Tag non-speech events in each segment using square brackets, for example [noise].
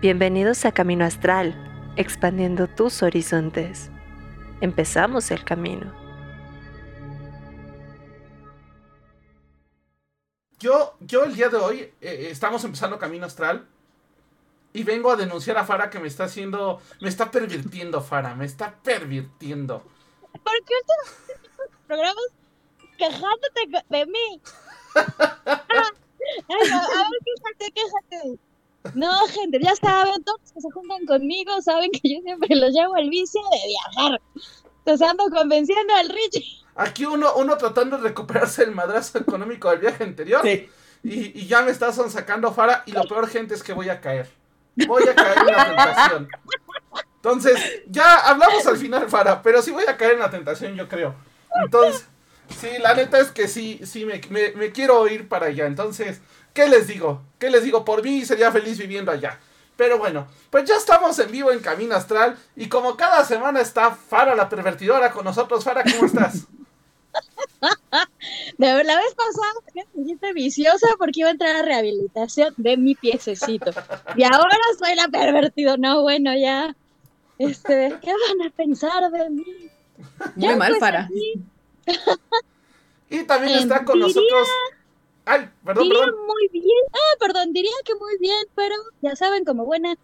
Bienvenidos a Camino Astral, expandiendo tus horizontes. Empezamos el camino. Yo, yo el día de hoy eh, estamos empezando Camino Astral y vengo a denunciar a Fara que me está haciendo, me está pervirtiendo, Fara, me está pervirtiendo. ¿Por qué usted programas quejándote de mí? [laughs] Ah, a ver, quéjate, quéjate. No, gente, ya saben, todos los que se juntan conmigo saben que yo siempre los llevo al vicio de viajar. Entonces ando convenciendo al Richie. Aquí uno, uno tratando de recuperarse el madrazo económico del viaje anterior. Sí. Y, y ya me estás sacando Fara. Y lo peor, gente, es que voy a caer. Voy a caer en la tentación. Entonces, ya hablamos al final, Fara. Pero sí voy a caer en la tentación, yo creo. Entonces, sí, la neta es que sí, sí, me, me, me quiero ir para allá. Entonces, ¿qué les digo? ¿Qué les digo? Por mí sería feliz viviendo allá. Pero bueno, pues ya estamos en vivo en Camino Astral. Y como cada semana está Fara la pervertidora con nosotros. Fara, ¿cómo estás? [laughs] De la vez pasada me sentiste viciosa porque iba a entrar a rehabilitación de mi piececito. Y ahora soy la pervertida. No, bueno, ya. Este, ¿qué van a pensar de mí? Muy mal, pues, Fara. aquí, Y también está con nosotros. Ay, perdón, diría perdón. muy bien. Ah, perdón, diría que muy bien, pero ya saben, como buena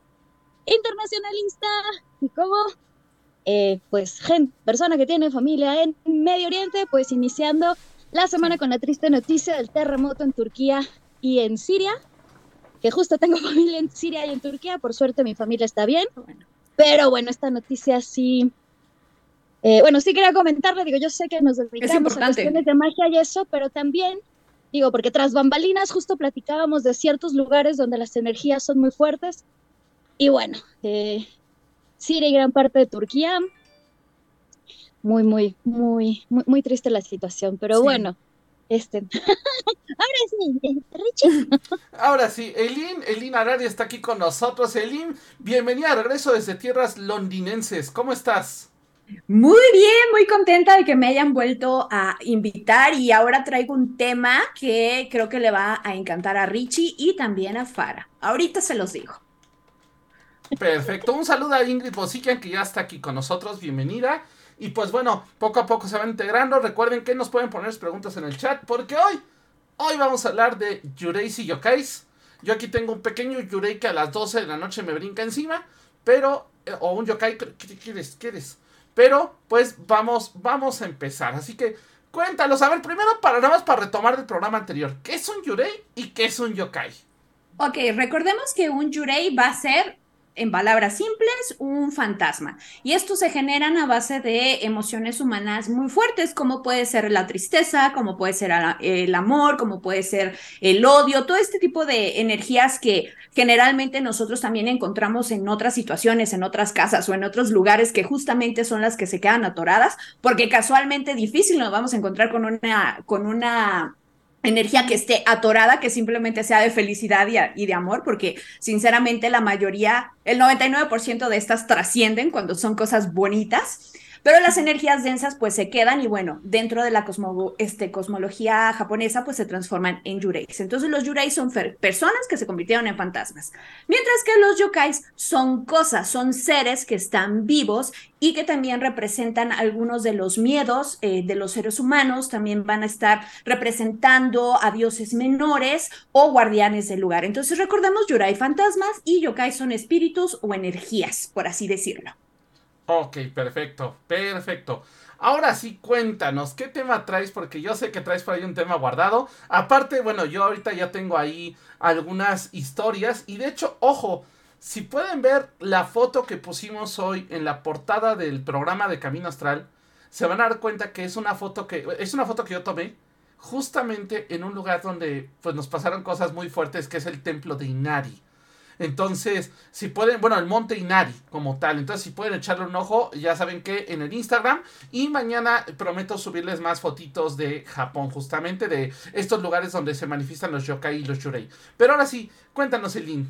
internacionalista y como, eh, pues, gente, persona que tiene familia en Medio Oriente, pues iniciando la semana con la triste noticia del terremoto en Turquía y en Siria, que justo tengo [laughs] familia en Siria y en Turquía, por suerte mi familia está bien, pero bueno, esta noticia sí... eh, bueno, sí quería comentarle, digo, yo sé que nos dedicamos a cuestiones de magia y eso, pero también Digo, porque tras bambalinas justo platicábamos de ciertos lugares donde las energías son muy fuertes. Y bueno, eh, Siria y gran parte de Turquía. Muy, muy, muy, muy, muy triste la situación. Pero Sí. bueno, este. [laughs] Ahora sí, Richie. Ahora sí, Elin, Elin Arari está aquí con nosotros. Elin, bienvenida de regreso desde tierras londinenses. ¿Cómo estás? Muy bien, muy contenta de que me hayan vuelto a invitar y ahora traigo un tema que creo que le va a encantar a Richie y también a Fara. Ahorita se los digo. Perfecto. Un saludo a Ingrid Bosikian, que ya está aquí con nosotros. Bienvenida. Y pues bueno, poco a poco se van integrando. Recuerden que nos pueden poner preguntas en el chat, porque hoy, hoy vamos a hablar de Yureis y Yokais. Yo aquí tengo un pequeño Yurei que a las 12 de la noche me brinca encima, pero, eh, o un Yokai, ¿qué qué quieres? Pero, pues vamos, vamos a empezar. Así que, cuéntalos. A ver, primero, para nada más para retomar del programa anterior. ¿Qué es un Yurei y qué es un Yokai? Ok, recordemos que un Yurei va a ser, en palabras simples, un fantasma. Y esto se generan a base de emociones humanas muy fuertes, como puede ser la tristeza, como puede ser el amor, como puede ser el odio, todo este tipo de energías que generalmente nosotros también encontramos en otras situaciones, en otras casas o en otros lugares que justamente son las que se quedan atoradas, porque casualmente difícil nos vamos a encontrar con una, con una energía que esté atorada, que simplemente sea de felicidad y, de amor, porque sinceramente la mayoría, el 99% de estas trascienden cuando son cosas bonitas, pero las energías densas pues se quedan y bueno, dentro de la este, cosmología japonesa pues se transforman en yureis. Entonces los yureis son personas que se convirtieron en fantasmas, mientras que los yokais son cosas, son seres que están vivos y que también representan algunos de los miedos eh, de los seres humanos, también van a estar representando a dioses menores o guardianes del lugar. Entonces recordemos, Yurai fantasmas y yokai son espíritus o energías, por así decirlo. Ok, perfecto, perfecto. Ahora sí, cuéntanos, ¿qué tema traes? Porque yo sé que traes por ahí un tema guardado. Aparte, bueno, yo ahorita ya tengo ahí algunas historias. Y de hecho, ojo, si pueden ver la foto que pusimos hoy en la portada del programa de Camino Astral, se van a dar cuenta que es una foto que es una foto que yo tomé justamente en un lugar donde pues nos pasaron cosas muy fuertes, que es el templo de Inari. Entonces, si pueden, bueno, el monte Inari como tal. Entonces, si pueden echarle un ojo, ya saben que en el Instagram. Y mañana prometo subirles más fotitos de Japón, justamente de estos lugares donde se manifiestan los yokai y los yurei. Pero ahora sí, cuéntanos, Elin.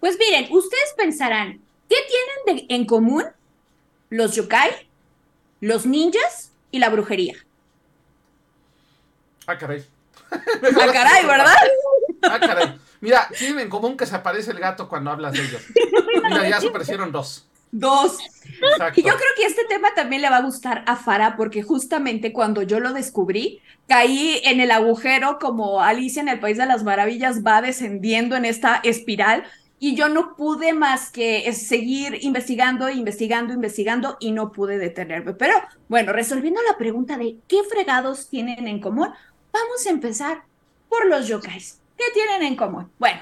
Pues miren, ustedes pensarán, ¿qué tienen de- en común los yokai, los ninjas y la brujería? Ah, caray. [laughs] Ah, caray, ¿verdad? Ah, caray. Mira, tienen en común que se aparece el gato cuando hablas de ellos. Mira, ya se aparecieron dos. Dos. Exacto. Y yo creo que este tema también le va a gustar a Farah porque justamente cuando yo lo descubrí, caí en el agujero como Alicia en el País de las Maravillas va descendiendo en esta espiral y yo no pude más que seguir investigando, investigando, investigando y no pude detenerme. Pero bueno, resolviendo la pregunta de qué fregados tienen en común, vamos a empezar por los yokais. ¿Qué tienen en común? Bueno,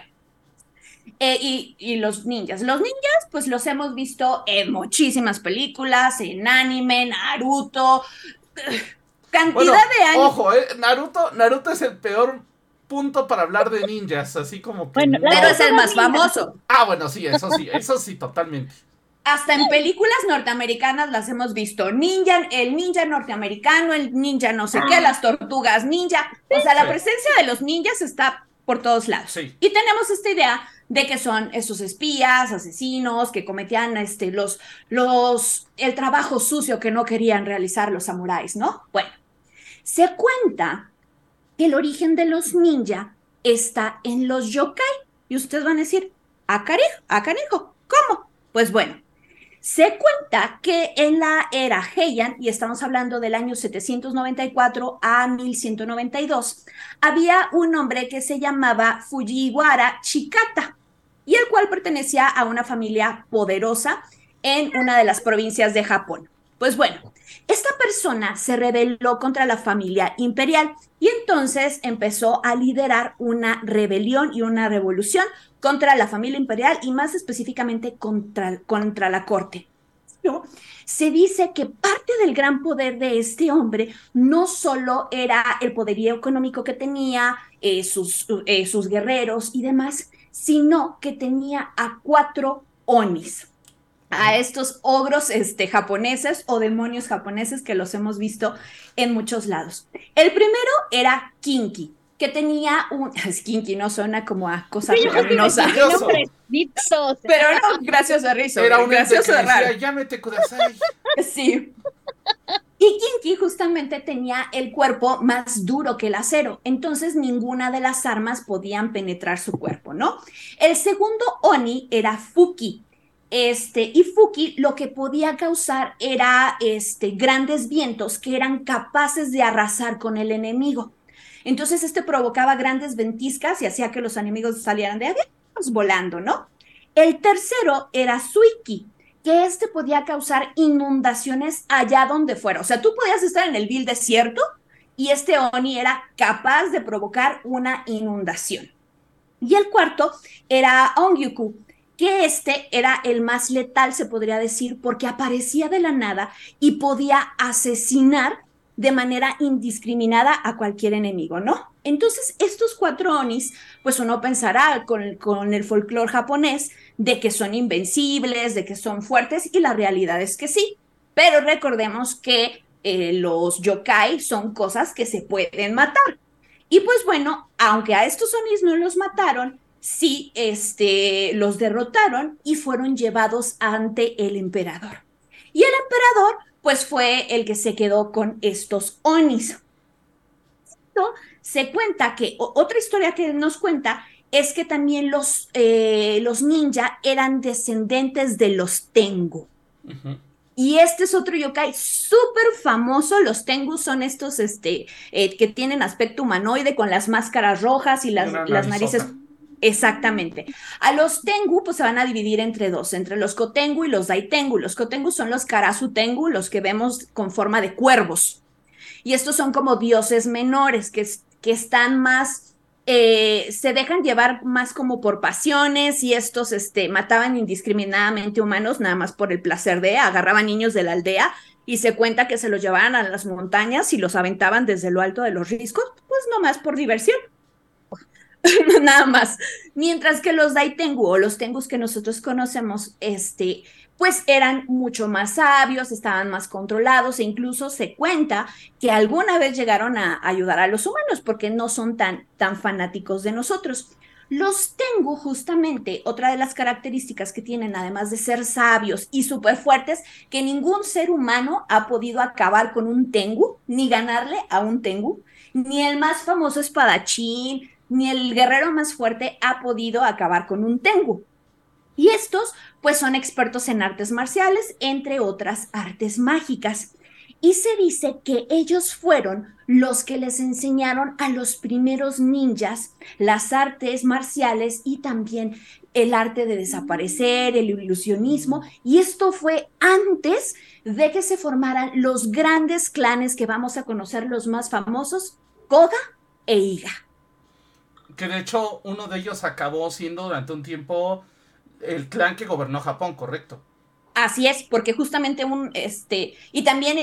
eh, y, y, los ninjas. Los ninjas, pues los hemos visto en muchísimas películas, en anime, Naruto, [sighs] cantidad Bueno, de años. Ojo, eh, Naruto, Naruto es el peor punto para hablar de ninjas, así como que. Bueno, no. Pero es el más famoso. Ah, bueno, sí, eso sí, eso sí, totalmente. Hasta en películas norteamericanas las hemos visto. Ninja, el ninja norteamericano, el ninja no sé qué, las tortugas ninja. O sea, la presencia de los ninjas está por todos lados. Sí. Y tenemos esta idea de que son esos espías, asesinos, que cometían este, los, los, el trabajo sucio que no querían realizar los samuráis, ¿no? Bueno, se cuenta que el origen de los ninja está en los yokai. Y ustedes van a decir, ¿a canijo? ¿A canijo? ¿Cómo? Pues bueno, se cuenta que en la era Heian, y estamos hablando del año 794 a 1192, había un hombre que se llamaba Fujiwara Chikata, y el cual pertenecía a una familia poderosa en una de las provincias de Japón. Pues bueno, esta persona se rebeló contra la familia imperial y entonces empezó a liderar una rebelión y una revolución contra la familia imperial y más específicamente contra, contra la corte. ¿no? Se dice que parte del gran poder de este hombre no solo era el poderío económico que tenía, eh, sus, eh, sus guerreros y demás, sino que tenía a cuatro onis a estos ogros este, japoneses o demonios japoneses que los hemos visto en muchos lados. El primero era Kinky, que tenía un... [laughs] Es Kinky, no suena como a cosa pecaminosa. Gracioso. Nombrecitos. Pero no, gracioso Rizo. Era un gracioso que de raro. llámete Kudasai. [laughs] Sí. Y Kinky justamente tenía el cuerpo más duro que el acero, entonces ninguna de las armas podían penetrar su cuerpo, ¿no? El segundo Oni era Fuki. Este, y Fuki lo que podía causar era este, grandes vientos que eran capaces de arrasar con el enemigo. Entonces este provocaba grandes ventiscas y hacía que los enemigos salieran de aviones volando, ¿no? El tercero era Suiki, que este podía causar inundaciones allá donde fuera. O sea, tú podías estar en el vil desierto y este Oni era capaz de provocar una inundación. Y el cuarto era Ongyuku, que este era el más letal, se podría decir, porque aparecía de la nada y podía asesinar de manera indiscriminada a cualquier enemigo, ¿no? Entonces, estos cuatro Onis, pues uno pensará con, con el folclore japonés de que son invencibles, de que son fuertes, y la realidad es que sí. Pero recordemos que eh, los yokai son cosas que se pueden matar. Y pues bueno, aunque a estos Onis no los mataron, sí este, los derrotaron y fueron llevados ante el emperador. Y el emperador, pues fue el que se quedó con estos Onis. Esto se cuenta que, otra historia que nos cuenta es que también los, eh, los ninja eran descendentes de los Tengu. Y este es otro yokai súper famoso. Los Tengu son estos este, eh, que tienen aspecto humanoide con las máscaras rojas y las, las narices. Exactamente. A los Tengu pues se van a dividir entre dos, entre los Kotengu y los Daitengu. Los Kotengu son los Karasu Tengu, los que vemos con forma de cuervos. Y estos son como dioses menores que, que están más, eh, se dejan llevar más como por pasiones y estos este, mataban indiscriminadamente humanos nada más por el placer de, agarraban niños de la aldea y se cuenta que se los llevaban a las montañas y los aventaban desde lo alto de los riscos, pues nomás por diversión. [laughs] nada más. Mientras que los Daitengu o los Tengus que nosotros conocemos, este, pues eran mucho más sabios, estaban más controlados e incluso se cuenta que alguna vez llegaron a ayudar a los humanos porque no son tan, tan fanáticos de nosotros. Los Tengu, justamente, otra de las características que tienen, además de ser sabios y súper fuertes, que ningún ser humano ha podido acabar con un Tengu, ni ganarle a un Tengu, ni el más famoso espadachín, ni el guerrero más fuerte ha podido acabar con un Tengu. Y estos, pues son expertos en artes marciales, entre otras artes mágicas. Y se dice que ellos fueron los que les enseñaron a los primeros ninjas las artes marciales y también el arte de desaparecer, el ilusionismo. Y esto fue antes de que se formaran los grandes clanes que vamos a conocer, los más famosos, Koga e Iga. Que de hecho uno de ellos acabó siendo durante un tiempo el clan que gobernó Japón, correcto. Así es, porque justamente un, este, y también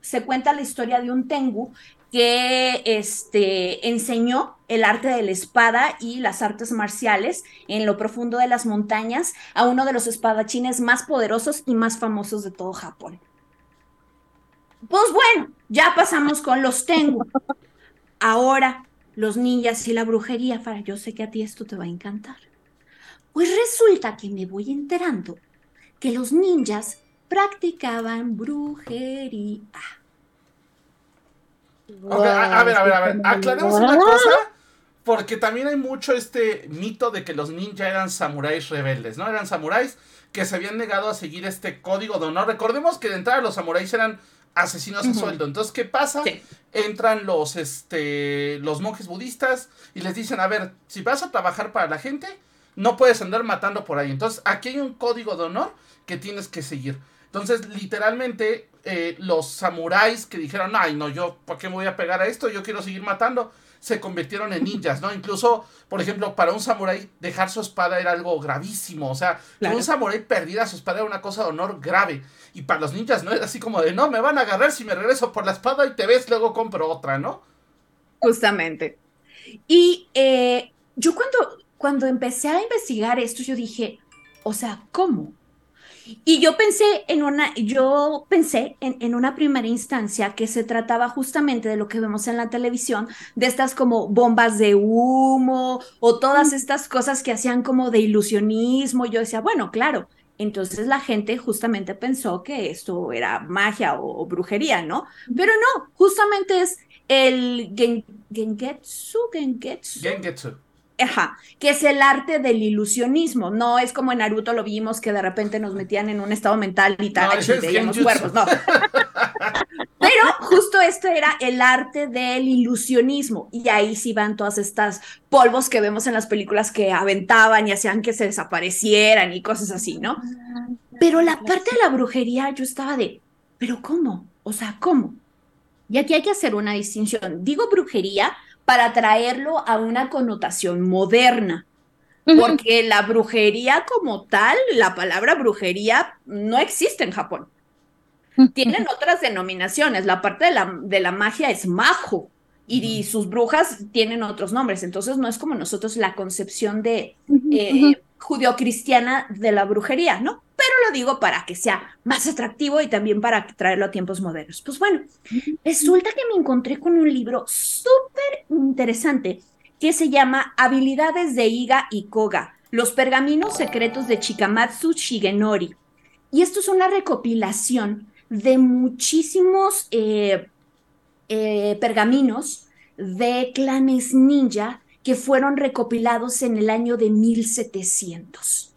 se cuenta la historia de un Tengu que este, enseñó el arte de la espada y las artes marciales en lo profundo de las montañas a uno de los espadachines más poderosos y más famosos de todo Japón. Pues bueno, ya pasamos con los Tengu. Ahora, los ninjas y la brujería, Fara, yo sé que a ti esto te va a encantar. Pues resulta que me voy enterando que los ninjas practicaban brujería. a, ver, a ver, a ver, aclaremos una cosa, porque también hay mucho este mito de que los ninjas eran samuráis rebeldes, ¿no? Eran samuráis que se habían negado a seguir este código de honor. Recordemos que de entrada los samuráis eran asesinos a sueldo. Entonces, ¿qué pasa? Entran los, este, los monjes budistas y les dicen, a ver, si vas a trabajar para la gente, no puedes andar matando por ahí. Entonces, aquí hay un código de honor que tienes que seguir. Entonces, literalmente, eh, los samuráis que dijeron, ay, no, yo, ¿por qué me voy a pegar a esto? Yo quiero seguir matando, se convirtieron en ninjas, ¿no? Incluso, por ejemplo, para un samurái, dejar su espada era algo gravísimo. O sea, que un samurái perdiera su espada era una cosa de honor grave. Y para los ninjas, ¿no? Era así como de, no, me van a agarrar si me regreso por la espada y te ves, luego compro otra, ¿no? Justamente. Y eh, yo cuando cuando empecé a investigar esto, yo dije, o sea, ¿cómo? Y yo pensé en una, yo pensé en, en, una primera instancia que se trataba justamente de lo que vemos en la televisión, de estas como bombas de humo o todas estas cosas que hacían como de ilusionismo. Yo decía, bueno, claro. Entonces la gente justamente pensó que esto era magia o, brujería, ¿no? Pero no, justamente es el gengetsu, gengetsu. Gengetsu. Ajá, que es el arte del ilusionismo. No es como en Naruto lo vimos que de repente nos metían en un estado mental y tal, y veíamos cuerpos, no. [laughs] Pero justo esto era el arte del ilusionismo. Y ahí sí van todas estas polvos que vemos en las películas que aventaban y hacían que se desaparecieran y cosas así, ¿no? Pero la parte de la brujería, yo estaba de, ¿pero cómo? O sea, ¿cómo? Y aquí hay que hacer una distinción. Digo brujería para traerlo a una connotación moderna. Porque la brujería como tal, la palabra brujería no existe en Japón. Tienen otras denominaciones. La parte de la, de la magia es majo y, sus brujas tienen otros nombres. Entonces no es como nosotros la concepción de eh, judio-cristiana de la brujería, ¿no? Pero lo digo para que sea más atractivo y también para traerlo a tiempos modernos. Pues bueno, resulta que me encontré con un libro súper interesante que se llama Habilidades de Iga y Koga, los pergaminos secretos de Chikamatsu Shigenori. Y esto es una recopilación de muchísimos eh, eh, pergaminos de clanes ninja que fueron recopilados en el año de 1700.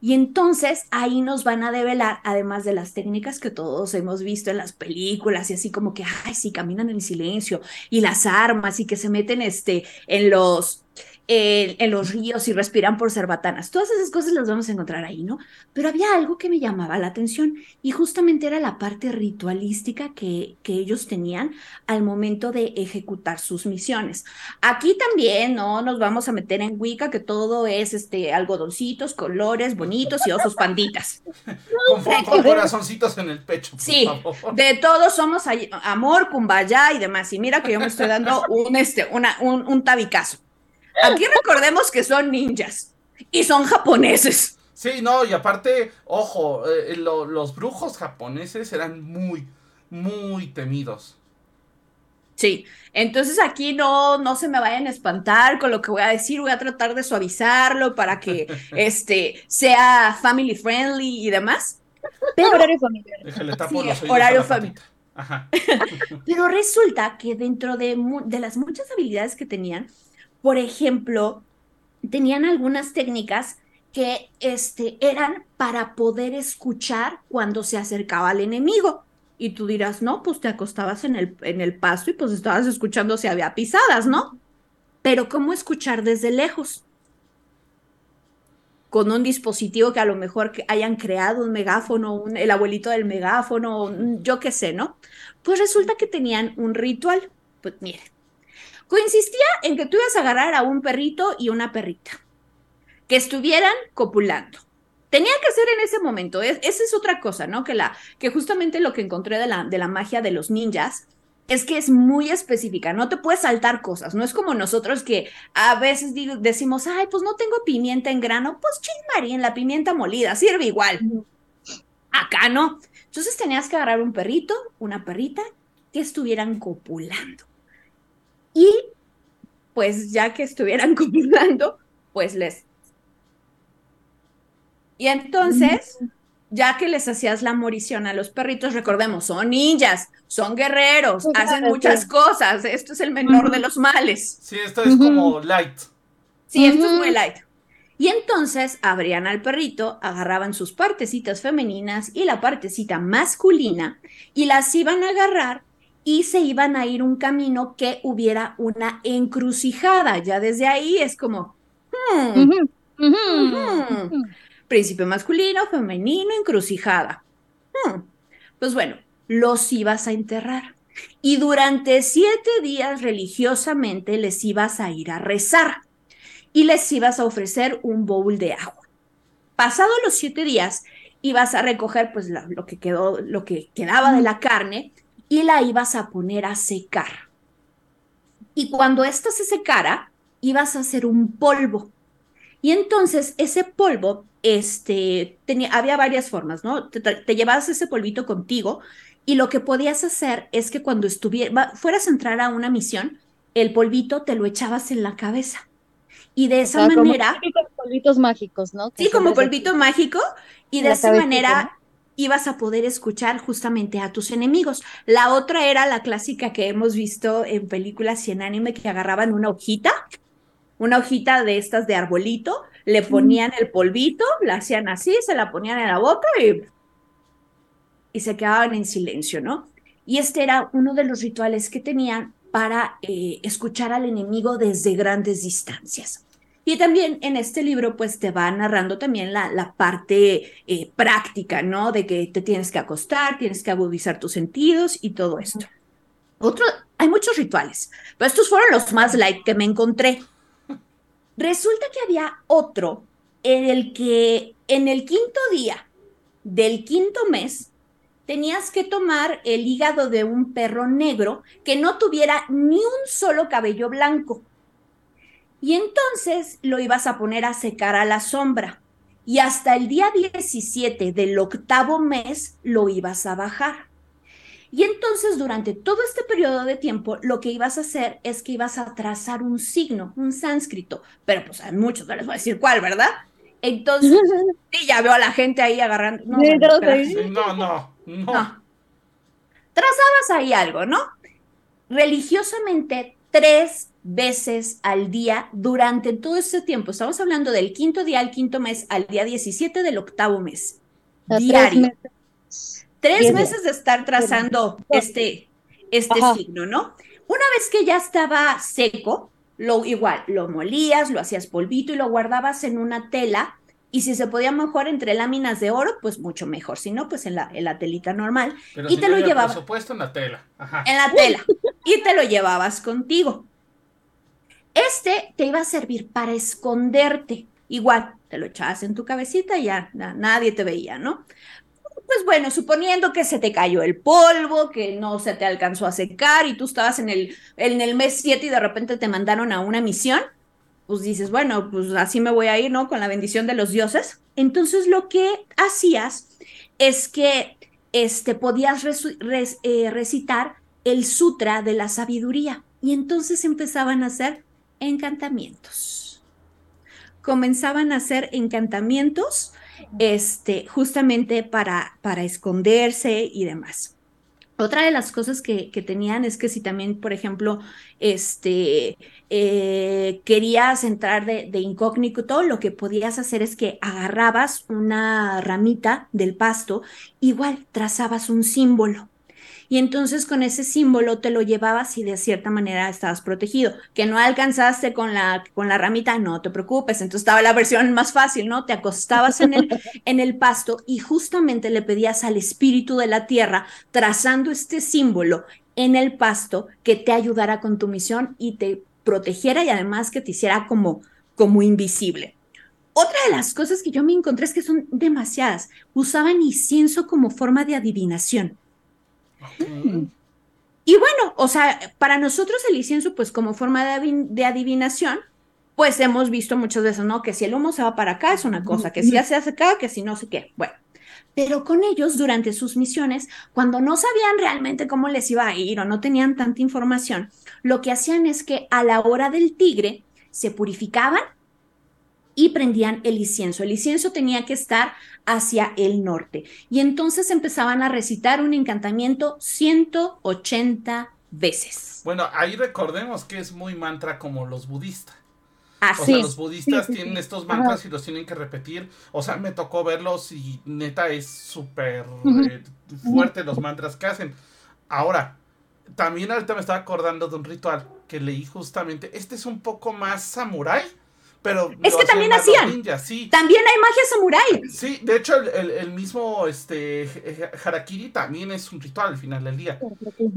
Y entonces ahí nos van a develar, además de las técnicas que todos hemos visto en las películas y así como que, ay, sí, caminan en silencio y las armas y que se meten este, en los en los ríos y respiran por cerbatanas. Todas esas cosas las vamos a encontrar ahí, ¿no? Pero había algo que me llamaba la atención y justamente era la parte ritualística que, que ellos tenían al momento de ejecutar sus misiones. Aquí también, ¿no? Nos vamos a meter en Wicca que todo es este, algodoncitos, colores bonitos y osos panditas. [laughs] con, corazoncitos en el pecho. sí, de todos somos amor, cumbaya y demás. Y mira que yo me estoy dando un, este, una, un, un tabicazo. Aquí recordemos que son ninjas y son japoneses. Sí, no, y aparte, ojo, eh, los brujos japoneses eran muy, muy temidos. Sí, entonces aquí no, no se me vayan a espantar con lo que voy a decir, voy a tratar de suavizarlo para que [laughs] este sea family friendly y demás. Pero, horario familiar. sí, horario familiar. Pero resulta que dentro de, de las muchas habilidades que tenían, por ejemplo, tenían algunas técnicas que este, eran para poder escuchar cuando se acercaba al enemigo. Y tú dirás, no, pues te acostabas en el, en el pasto y pues estabas escuchando si había pisadas, ¿no? Pero ¿cómo escuchar desde lejos? Con un dispositivo que a lo mejor hayan creado un megáfono, el abuelito del megáfono, yo qué sé, ¿no? Pues resulta que tenían un ritual. Pues miren, consistía en que tú ibas a agarrar a un perrito y una perrita que estuvieran copulando. Tenía que ser en ese momento. esa es otra cosa, ¿no? Que, la, que justamente lo que encontré de la, de la magia de los ninjas es que es muy específica, no te puedes saltar cosas, no es como nosotros que a veces decimos, ay, pues no tengo pimienta en grano, pues ching en la pimienta molida, sirve igual. Acá no. Entonces tenías que agarrar un perrito, una perrita, que estuvieran copulando. Y pues ya que estuvieran [laughs] copulando, pues les y entonces, ya que les hacías la morición a los perritos, recordemos, son ninjas, son guerreros, hacen muchas cosas. Esto es el menor de los males. Sí, esto es como light. Sí, esto es muy light. Y entonces abrían al perrito, agarraban sus partecitas femeninas y la partecita masculina y las iban a agarrar y se iban a ir un camino que hubiera una encrucijada. Ya desde ahí es como, hmm, Príncipe masculino, femenino, encrucijada. Hmm. Pues bueno, los ibas a enterrar. Y durante siete días religiosamente les ibas a ir a rezar y les ibas a ofrecer un bowl de agua. Pasado los siete días, ibas a recoger pues lo que quedó, lo que quedaba de la carne y la ibas a poner a secar. Y cuando esto se secara, ibas a hacer un polvo. Y entonces ese polvo este, tenía, había varias formas, ¿no? Te, llevabas ese polvito contigo y lo que podías hacer es que cuando estuviera, fueras a entrar a una misión, el polvito te lo echabas en la cabeza. Y de esa manera... Como polvitos mágicos, ¿no? sí, como polvito mágico. Y de esa manera ibas a poder escuchar justamente a tus enemigos. La otra era la clásica que hemos visto en películas y en anime que agarraban una hojita, una hojita de estas de arbolito, le ponían el polvito, la hacían así, se la ponían en la boca y, y se quedaban en silencio, ¿no? Y este era uno de los rituales que tenían para eh, escuchar al enemigo desde grandes distancias. Y también en este libro, pues te va narrando también la, la parte eh, práctica, ¿no? De que te tienes que acostar, tienes que agudizar tus sentidos y todo esto. Otro, hay muchos rituales, pero estos fueron los más light que me encontré. Resulta que había otro en el que en el quinto día del quinto mes tenías que tomar el hígado de un perro negro que no tuviera ni un solo cabello blanco. Y entonces lo ibas a poner a secar a la sombra. Y hasta el día 17 del octavo mes lo ibas a bajar. Y entonces durante todo este periodo de tiempo lo que ibas a hacer es que ibas a trazar un signo, un sánscrito, pero pues a muchos no les voy a decir cuál, ¿verdad? Entonces, [laughs] sí, ya veo a la gente ahí agarrando. No, no, no, no, Trazabas ahí algo, ¿no? Religiosamente tres veces al día durante todo ese tiempo. Estamos hablando del quinto día al quinto mes al día 17 del octavo mes. diario tres meses de estar trazando este, este signo, ¿no? Una vez que ya estaba seco, lo igual, lo molías, lo hacías polvito y lo guardabas en una tela. Y si se podía mejor entre láminas de oro, pues mucho mejor. Si no, pues en la, en la telita normal. y te lo llevabas. Por supuesto, en la tela. En la tela. y te lo llevabas contigo. Este te iba a servir para esconderte. Igual, te lo echabas en tu cabecita y ya nadie te veía, ¿no? pues bueno, suponiendo que se te cayó el polvo, que no se te alcanzó a secar y tú estabas en el, en el mes 7 y de repente te mandaron a una misión, pues dices, bueno, pues así me voy a ir, ¿no? Con la bendición de los dioses. Entonces lo que hacías es que este, podías eh, recitar el sutra de la sabiduría y entonces empezaban a hacer encantamientos. Comenzaban a hacer encantamientos este, justamente para, para esconderse y demás. Otra de las cosas que, que, tenían es que si también, por ejemplo, este, eh, querías entrar de, de, incógnito, lo que podías hacer es que agarrabas una ramita del pasto, igual trazabas un símbolo y entonces con ese símbolo te lo llevabas y de cierta manera estabas protegido. Que no alcanzaste con la, con la ramita, no te preocupes. Entonces estaba la versión más fácil, ¿no? Te acostabas en el, [laughs] en el pasto y justamente le pedías al espíritu de la tierra, trazando este símbolo en el pasto, que te ayudara con tu misión y te protegiera y además que te hiciera como, como invisible. Otra de las cosas que yo me encontré es que son demasiadas. Usaban incienso como forma de adivinación. Y bueno, o sea, para nosotros el incienso, pues como forma de, adivinación, pues hemos visto muchas veces, ¿no? Que si el humo se va para acá es una cosa, que si ya se hace acá, que si no sé qué. Bueno, pero con ellos durante sus misiones, cuando no sabían realmente cómo les iba a ir o no tenían tanta información, lo que hacían es que a la hora del tigre se purificaban y prendían el incienso. El incienso tenía que estar hacia el norte. Y entonces empezaban a recitar un encantamiento 180 veces. Bueno, ahí recordemos que es muy mantra como los budistas. Ah, o sea, los budistas tienen estos mantras y los tienen que repetir. O sea, me tocó verlos y neta es súper eh, fuerte los mantras que hacen. Ahora, también ahorita me estaba acordando de un ritual que leí justamente. Este es un poco más samurai pero es que también hacían. También hay magia samurai. Sí, de hecho, el, mismo este, Harakiri también es un ritual al final del día.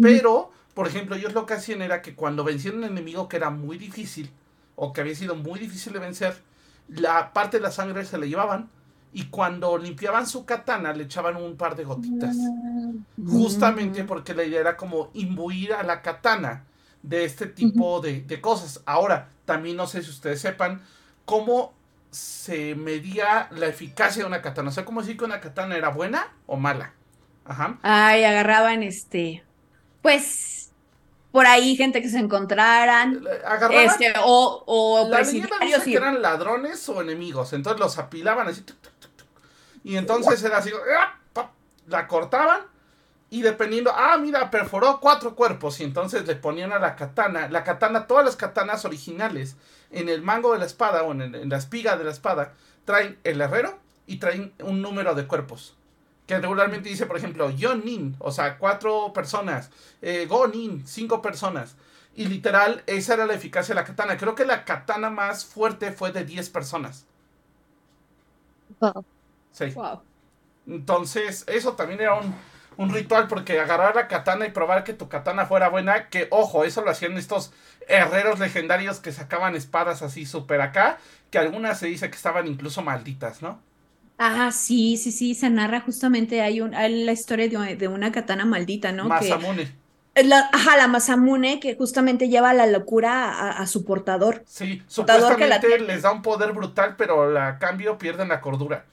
Pero, por ejemplo, ellos lo que hacían era que cuando vencían un enemigo que era muy difícil, o que había sido muy difícil de vencer, la parte de la sangre se le llevaban. Y cuando limpiaban su katana, le echaban un par de gotitas. Mm. Justamente porque la idea era como imbuir a la katana de este tipo de, de cosas. Ahora, también no sé si ustedes sepan, cómo se medía la eficacia de una katana. O sea, cómo decir que una katana era buena o mala. Ajá. Ay, agarraban este. Pues. Por ahí gente que se encontraran. Agarraban. Este, o, o la que eran ladrones o enemigos. Entonces los apilaban así. Y entonces era así. ¡ah! La cortaban y dependiendo, ah, mira, perforó cuatro cuerpos y entonces le ponían a la katana, la katana, todas las katanas originales, en el mango de la espada o en, la espiga de la espada, traen el herrero y traen un número de cuerpos. Que regularmente dice, por ejemplo, Yonin, o sea, cuatro personas, eh, Gonin, cinco personas. Y literal, esa era la eficacia de la katana. Creo que la katana más fuerte fue de diez personas. Wow. Sí. Entonces, eso también era un, un ritual porque agarrar la katana y probar que tu katana fuera buena, que ojo, eso lo hacían estos herreros legendarios que sacaban espadas así súper acá, que algunas se dice que estaban incluso malditas, ¿no? Ah, sí, sí, sí, se narra justamente, hay, un, la historia de, una katana maldita, ¿no? Masamune. ajá, la Masamune que justamente lleva la locura a, su portador. Sí, supuestamente les da un poder brutal, pero a cambio pierden la cordura.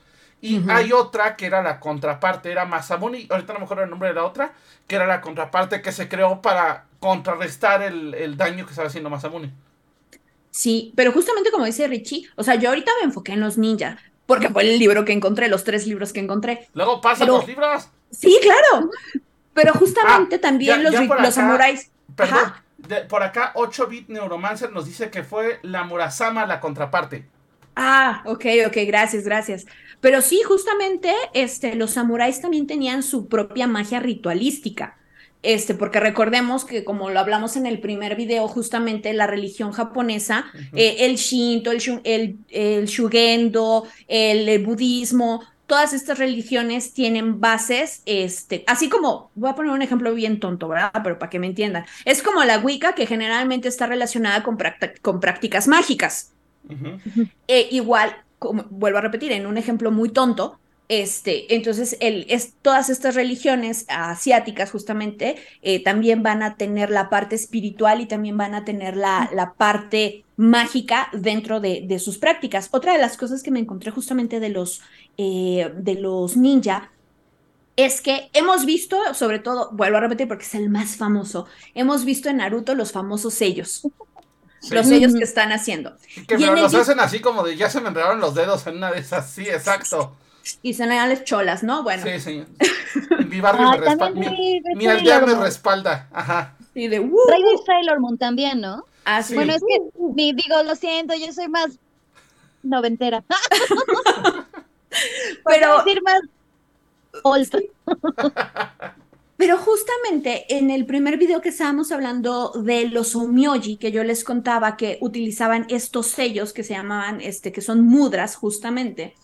Y hay otra que era la contraparte, era Masamune, ahorita a lo mejor el nombre de la otra, que era la contraparte que se creó para contrarrestar el, daño que estaba haciendo Masamune. Sí, pero justamente como dice Richie, o sea, yo ahorita me enfoqué en los ninjas, porque fue el libro que encontré, los tres libros que encontré. Luego pasan los libros. Sí, claro. Pero justamente ah, también los, los samuráis. Perdón, por acá 8-bit Neuromancer nos dice que fue la Murasama la contraparte. Ah, ok, ok, gracias, gracias. Pero sí, justamente, este, los samuráis también tenían su propia magia ritualística. Este, porque recordemos que como lo hablamos en el primer video, justamente la religión japonesa, eh, el Shinto, el, el, Shugendo, el, budismo, todas estas religiones tienen bases, este, así como, voy a poner un ejemplo bien tonto, ¿verdad? Pero para que me entiendan. Es como la Wicca, que generalmente está relacionada con, con prácticas mágicas. Eh, igual, como, vuelvo a repetir, en un ejemplo muy tonto, este, entonces, el, es, todas estas religiones asiáticas justamente eh, también van a tener la parte espiritual y también van a tener la, la parte mágica dentro de, de, sus prácticas. Otra de las cosas que me encontré justamente de los, eh, de los ninja es que hemos visto, sobre todo, vuelvo a repetir porque es el más famoso, hemos visto en Naruto los famosos sellos. [laughs] Los sellos que están haciendo. Que me los hacen así como de ya se me enredaron los dedos en una de esas, sí, exacto. y señales cholas, ¿no? Bueno. Sí, sí. Mi barrio Ah, me respalda. también Mi, mi aldea me respalda. Ajá. Y de uh, Rey de Sailor Moon también, ¿no? así. Sí. Bueno, es que mi- digo, lo siento, yo soy más noventera. [laughs] Pero- Pero decir más old. [laughs] Pero justamente en el primer video que estábamos hablando de los omyoji, que yo les contaba que utilizaban estos sellos que se llamaban, este, que son mudras justamente,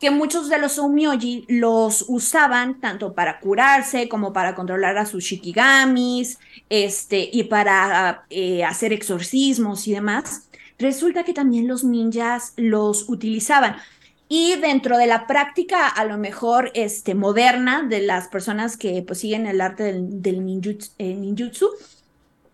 que muchos de los omyoji los usaban tanto para curarse como para controlar a sus shikigamis, este, y para eh, hacer exorcismos y demás. Resulta que también los ninjas los utilizaban. Y dentro de la práctica, a lo mejor este, moderna, de las personas que pues, siguen el arte del, del ninjutsu, eh, ninjutsu,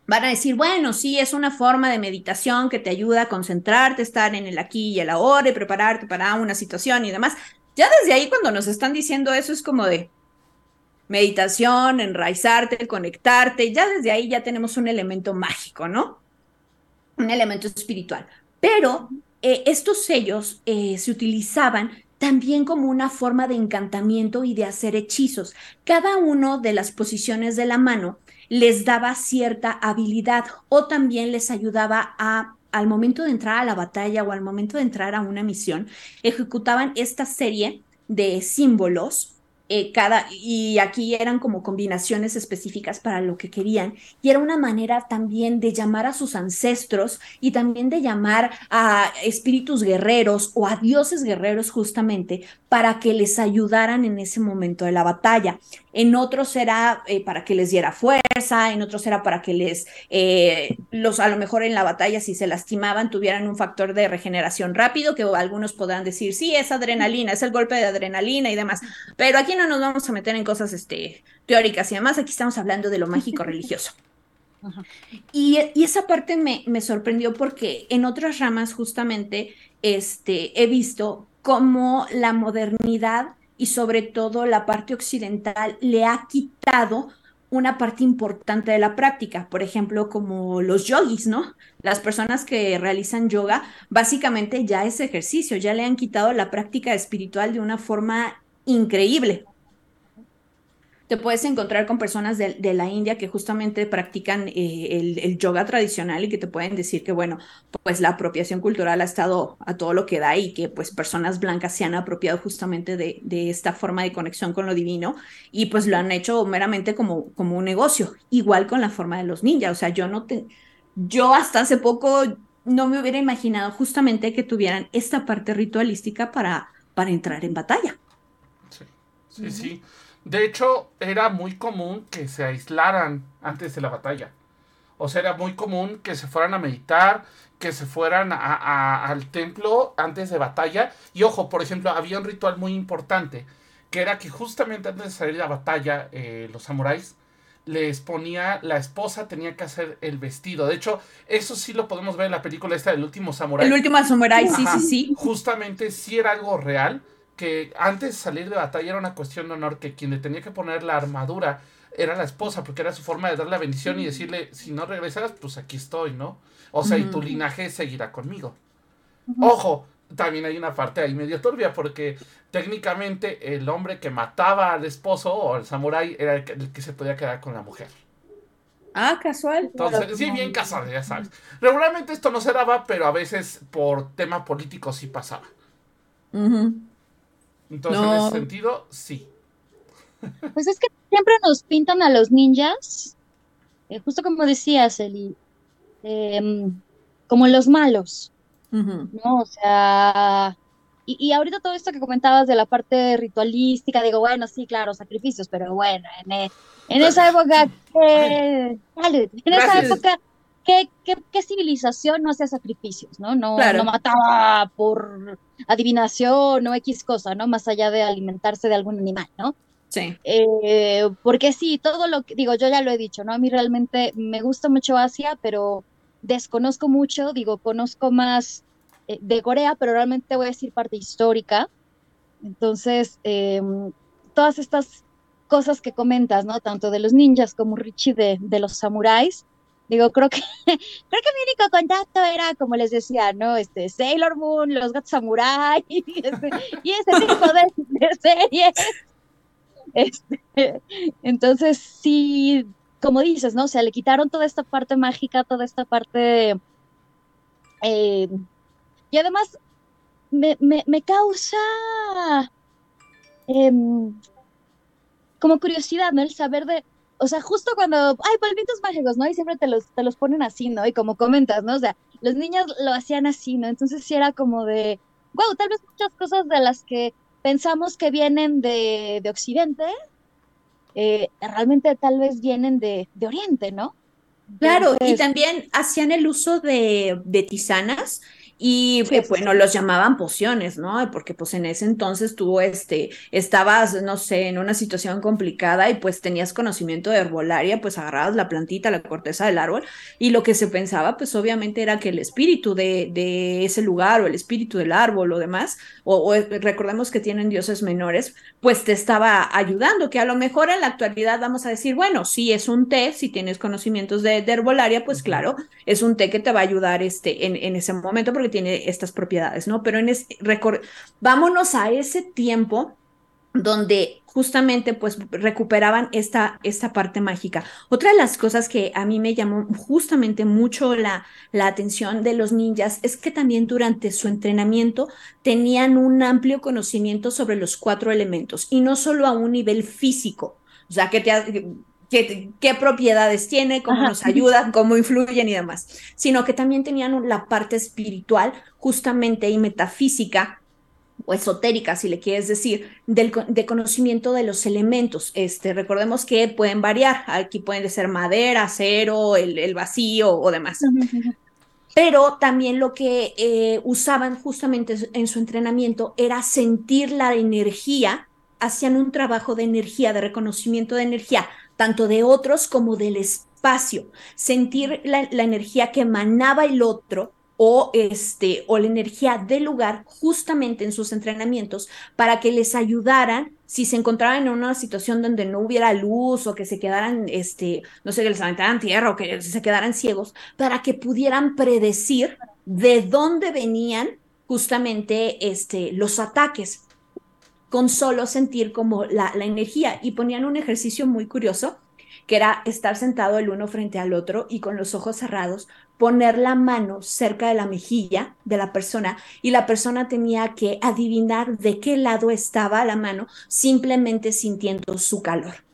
van a decir, bueno, sí, es una forma de meditación que te ayuda a concentrarte, estar en el aquí y el ahora y prepararte para una situación y demás. Ya desde ahí, cuando nos están diciendo eso, es como de meditación, enraizarte, conectarte, ya desde ahí ya tenemos un elemento mágico, ¿no? Un elemento espiritual. Pero eh, estos sellos eh, se utilizaban también como una forma de encantamiento y de hacer hechizos. Cada uno de las posiciones de la mano les daba cierta habilidad o también les ayudaba a al momento de entrar a la batalla o al momento de entrar a una misión, ejecutaban esta serie de símbolos eh, cada, y aquí eran como combinaciones específicas para lo que querían, y era una manera también de llamar a sus ancestros y también de llamar a espíritus guerreros o a dioses guerreros justamente para que les ayudaran en ese momento de la batalla. En otros era eh, para que les diera fuerza, en otros era para que les, eh, los a lo mejor en la batalla si se lastimaban tuvieran un factor de regeneración rápido, que algunos podrán decir, sí, es adrenalina, es el golpe de adrenalina y demás, pero aquí no nos vamos a meter en cosas este, teóricas y demás, aquí estamos hablando de lo mágico [laughs] religioso. Y, y, esa parte me, me, sorprendió porque en otras ramas justamente este, he visto cómo la modernidad y sobre todo la parte occidental le ha quitado una parte importante de la práctica, por ejemplo, como los yogis, ¿no? Las personas que realizan yoga, básicamente ya es ejercicio, ya le han quitado la práctica espiritual de una forma increíble te puedes encontrar con personas de, de la India que justamente practican eh, el, el, yoga tradicional y que te pueden decir que, bueno, pues la apropiación cultural ha estado a todo lo que da y que pues personas blancas se han apropiado justamente de, de esta forma de conexión con lo divino y pues lo han hecho meramente como, como un negocio, igual con la forma de los ninjas, o sea, yo no te, yo hasta hace poco no me hubiera imaginado justamente que tuvieran esta parte ritualística para, para entrar en batalla. Sí, sí, uh -huh. sí. De hecho, era muy común que se aislaran antes de la batalla. O sea, era muy común que se fueran a meditar, que se fueran a, a, al templo antes de batalla. Y ojo, por ejemplo, había un ritual muy importante, que era que justamente antes de salir de la batalla, eh, los samuráis les ponía, la esposa tenía que hacer el vestido. De hecho, eso sí lo podemos ver en la película esta del último samurái. El último samurái, sí, sí, sí. Justamente sí era algo real que antes de salir de batalla era una cuestión de honor, que quien le tenía que poner la armadura era la esposa, porque era su forma de dar la bendición y decirle, si no regresas, pues aquí estoy, ¿no? O sea, uh -huh. y tu linaje seguirá conmigo. Uh -huh. Ojo, también hay una parte ahí medio turbia, porque técnicamente el hombre que mataba al esposo o al samurái era el que, el que se podía quedar con la mujer. Ah, casual. Entonces, sí, bien casual, ya sabes. Regularmente esto no se daba, pero a veces por tema político sí pasaba. Uh -huh. Entonces, no. en ese sentido, sí. [laughs] Pues es que siempre nos pintan a los ninjas, eh, justo como decías, Eli, eh, como los malos, uh -huh. ¿no? O sea, y, y, ahorita todo esto que comentabas de la parte ritualística, digo, bueno, sí, claro, sacrificios, pero bueno, en, en esa época, [laughs] ¿qué, en esa época, ¿qué, qué, qué civilización no hacía sacrificios, no? No, claro. no mataba por adivinación o X cosa, ¿no? Más allá de alimentarse de algún animal, ¿no? Sí. Eh, porque sí, todo lo que digo, yo ya lo he dicho, ¿no? A mí realmente me gusta mucho Asia, pero desconozco mucho, digo, conozco más eh, de Corea, pero realmente voy a decir parte histórica. Entonces, eh, todas estas cosas que comentas, ¿no? Tanto de los ninjas como Richie de, de los samuráis, Digo, creo que, [laughs] creo que mi único contacto era, como les decía, ¿no? Este, Sailor Moon, los gatos samurai, [laughs] y, este, ese tipo de, series. Este, entonces, sí, como dices, ¿no? O sea, le quitaron toda esta parte mágica, toda esta parte... Eh, y además, me, me, me causa em, como curiosidad, ¿no? El saber de, o sea, justo cuando, ay, polvitos mágicos, ¿no? Y siempre te los, te los ponen así, ¿no? Y como comentas, ¿no? O sea, los niños lo hacían así, ¿no? Entonces sí era como de, wow, tal vez muchas cosas de las que pensamos que vienen de, de Occidente, eh, realmente tal vez vienen de, de Oriente, ¿no? Claro, y también hacían el uso de, de tisanas y bueno, los llamaban pociones, ¿no? Porque pues en ese entonces tú este, estabas, no sé, en una situación complicada y pues tenías conocimiento de herbolaria, pues agarrabas la plantita, la corteza del árbol y lo que se pensaba pues obviamente era que el espíritu de, de ese lugar o el espíritu del árbol o demás, o, recordemos que tienen dioses menores, pues te estaba ayudando, que a lo mejor en la actualidad vamos a decir, bueno, si es un té, si tienes conocimientos de, herbolaria, pues claro, es un té que te va a ayudar este, en, en ese momento porque tiene estas propiedades, ¿no? Pero en vámonos a ese tiempo donde justamente pues recuperaban esta, esta parte mágica. Otra de las cosas que a mí me llamó justamente mucho la, la atención de los ninjas es que también durante su entrenamiento tenían un amplio conocimiento sobre los cuatro elementos y no solo a un nivel físico, o sea, que te, qué, propiedades tiene, cómo nos ayuda, cómo influyen y demás, sino que también tenían la parte espiritual justamente y metafísica o esotérica, si le quieres decir, del, de conocimiento de los elementos. Este, recordemos que pueden variar, aquí pueden ser madera, acero, el, vacío o demás. Pero también lo que eh, usaban justamente en su entrenamiento era sentir la energía, hacían un trabajo de energía, de reconocimiento de energía, tanto de otros como del espacio, sentir la, energía que emanaba el otro o, este, o la energía del lugar justamente en sus entrenamientos para que les ayudaran si se encontraban en una situación donde no hubiera luz o que se quedaran, este, no sé, que les aventaran tierra o que se quedaran ciegos, para que pudieran predecir de dónde venían justamente este, los ataques con solo sentir como la, la energía. Y ponían un ejercicio muy curioso, que era estar sentado el uno frente al otro y con los ojos cerrados, poner la mano cerca de la mejilla de la persona y la persona tenía que adivinar de qué lado estaba la mano simplemente sintiendo su calor.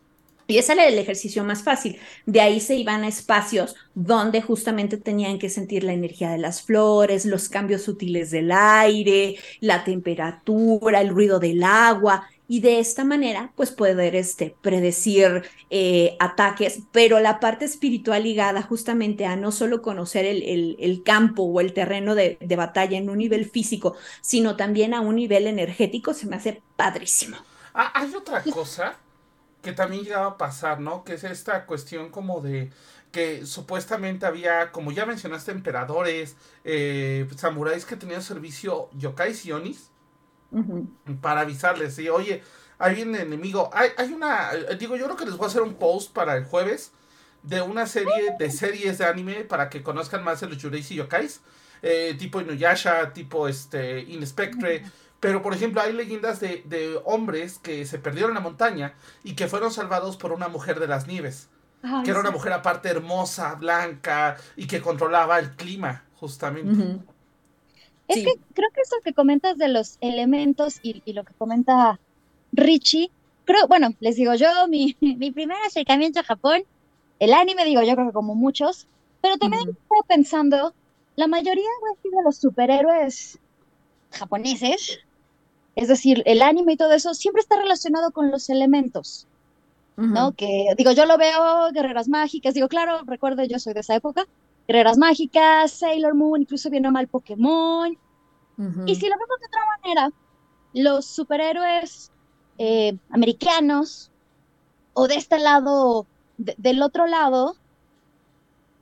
Y ese era el ejercicio más fácil. De ahí se iban a espacios donde justamente tenían que sentir la energía de las flores, los cambios sutiles del aire, la temperatura, el ruido del agua. Y de esta manera, pues poder este, predecir eh, ataques, pero la parte espiritual ligada justamente a no solo conocer el, el, campo o el terreno de, de batalla en un nivel físico, sino también a un nivel energético, se me hace padrísimo. Ah, hay otra cosa que también llegaba a pasar, ¿no? Que es esta cuestión como de que supuestamente había, como ya mencionaste, emperadores, eh, samuráis que tenían servicio yokai y onis para avisarles, sí, oye, hay el enemigo. Hay, hay una, eh, digo, yo creo que les voy a hacer un post para el jueves de una serie de series de anime para que conozcan más de los yureis y yokais, eh, tipo Inuyasha, tipo este, Inspectre. Pero, por ejemplo, hay leyendas de, hombres que se perdieron en la montaña y que fueron salvados por una mujer de las nieves. que era una mujer aparte hermosa, blanca y que controlaba el clima, justamente. Es que creo que eso que comentas de los elementos y, lo que comenta Richie, creo, bueno, les digo yo, mi, [laughs] mi primer acercamiento a Japón, el anime, digo yo creo que como muchos, pero también estaba pensando, la mayoría de los superhéroes japoneses es decir, el anime y todo eso siempre está relacionado con los elementos, ¿no? Que digo, yo lo veo, guerreras mágicas, digo, claro, recuerdo, yo soy de esa época, guerreras mágicas, Sailor Moon, incluso viene mal Pokémon. Y si lo vemos de otra manera, los superhéroes eh, americanos o de este lado, del otro lado,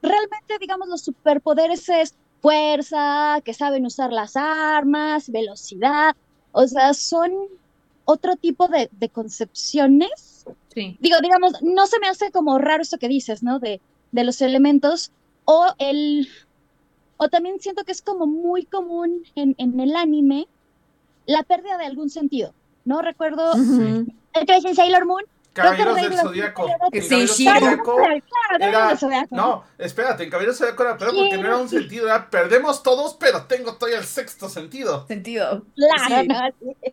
realmente, digamos, los superpoderes es fuerza, que saben usar las armas, velocidad, o sea, son otro tipo de, concepciones. Sí. Digo, digamos, no se me hace como raro esto que dices, ¿no? De, de los elementos, O el, o también siento que es como muy común en, en el anime la pérdida de algún sentido. No recuerdo, en Sailor Moon. Caballeros del Zodíaco. sí, Zodíaco era- del Zodiaco. No, espérate, en Caballeros del Zodíaco era peor porque no era un sentido, era perdemos todos, pero tengo todavía el sexto sentido. Sentido. Claro, Sí.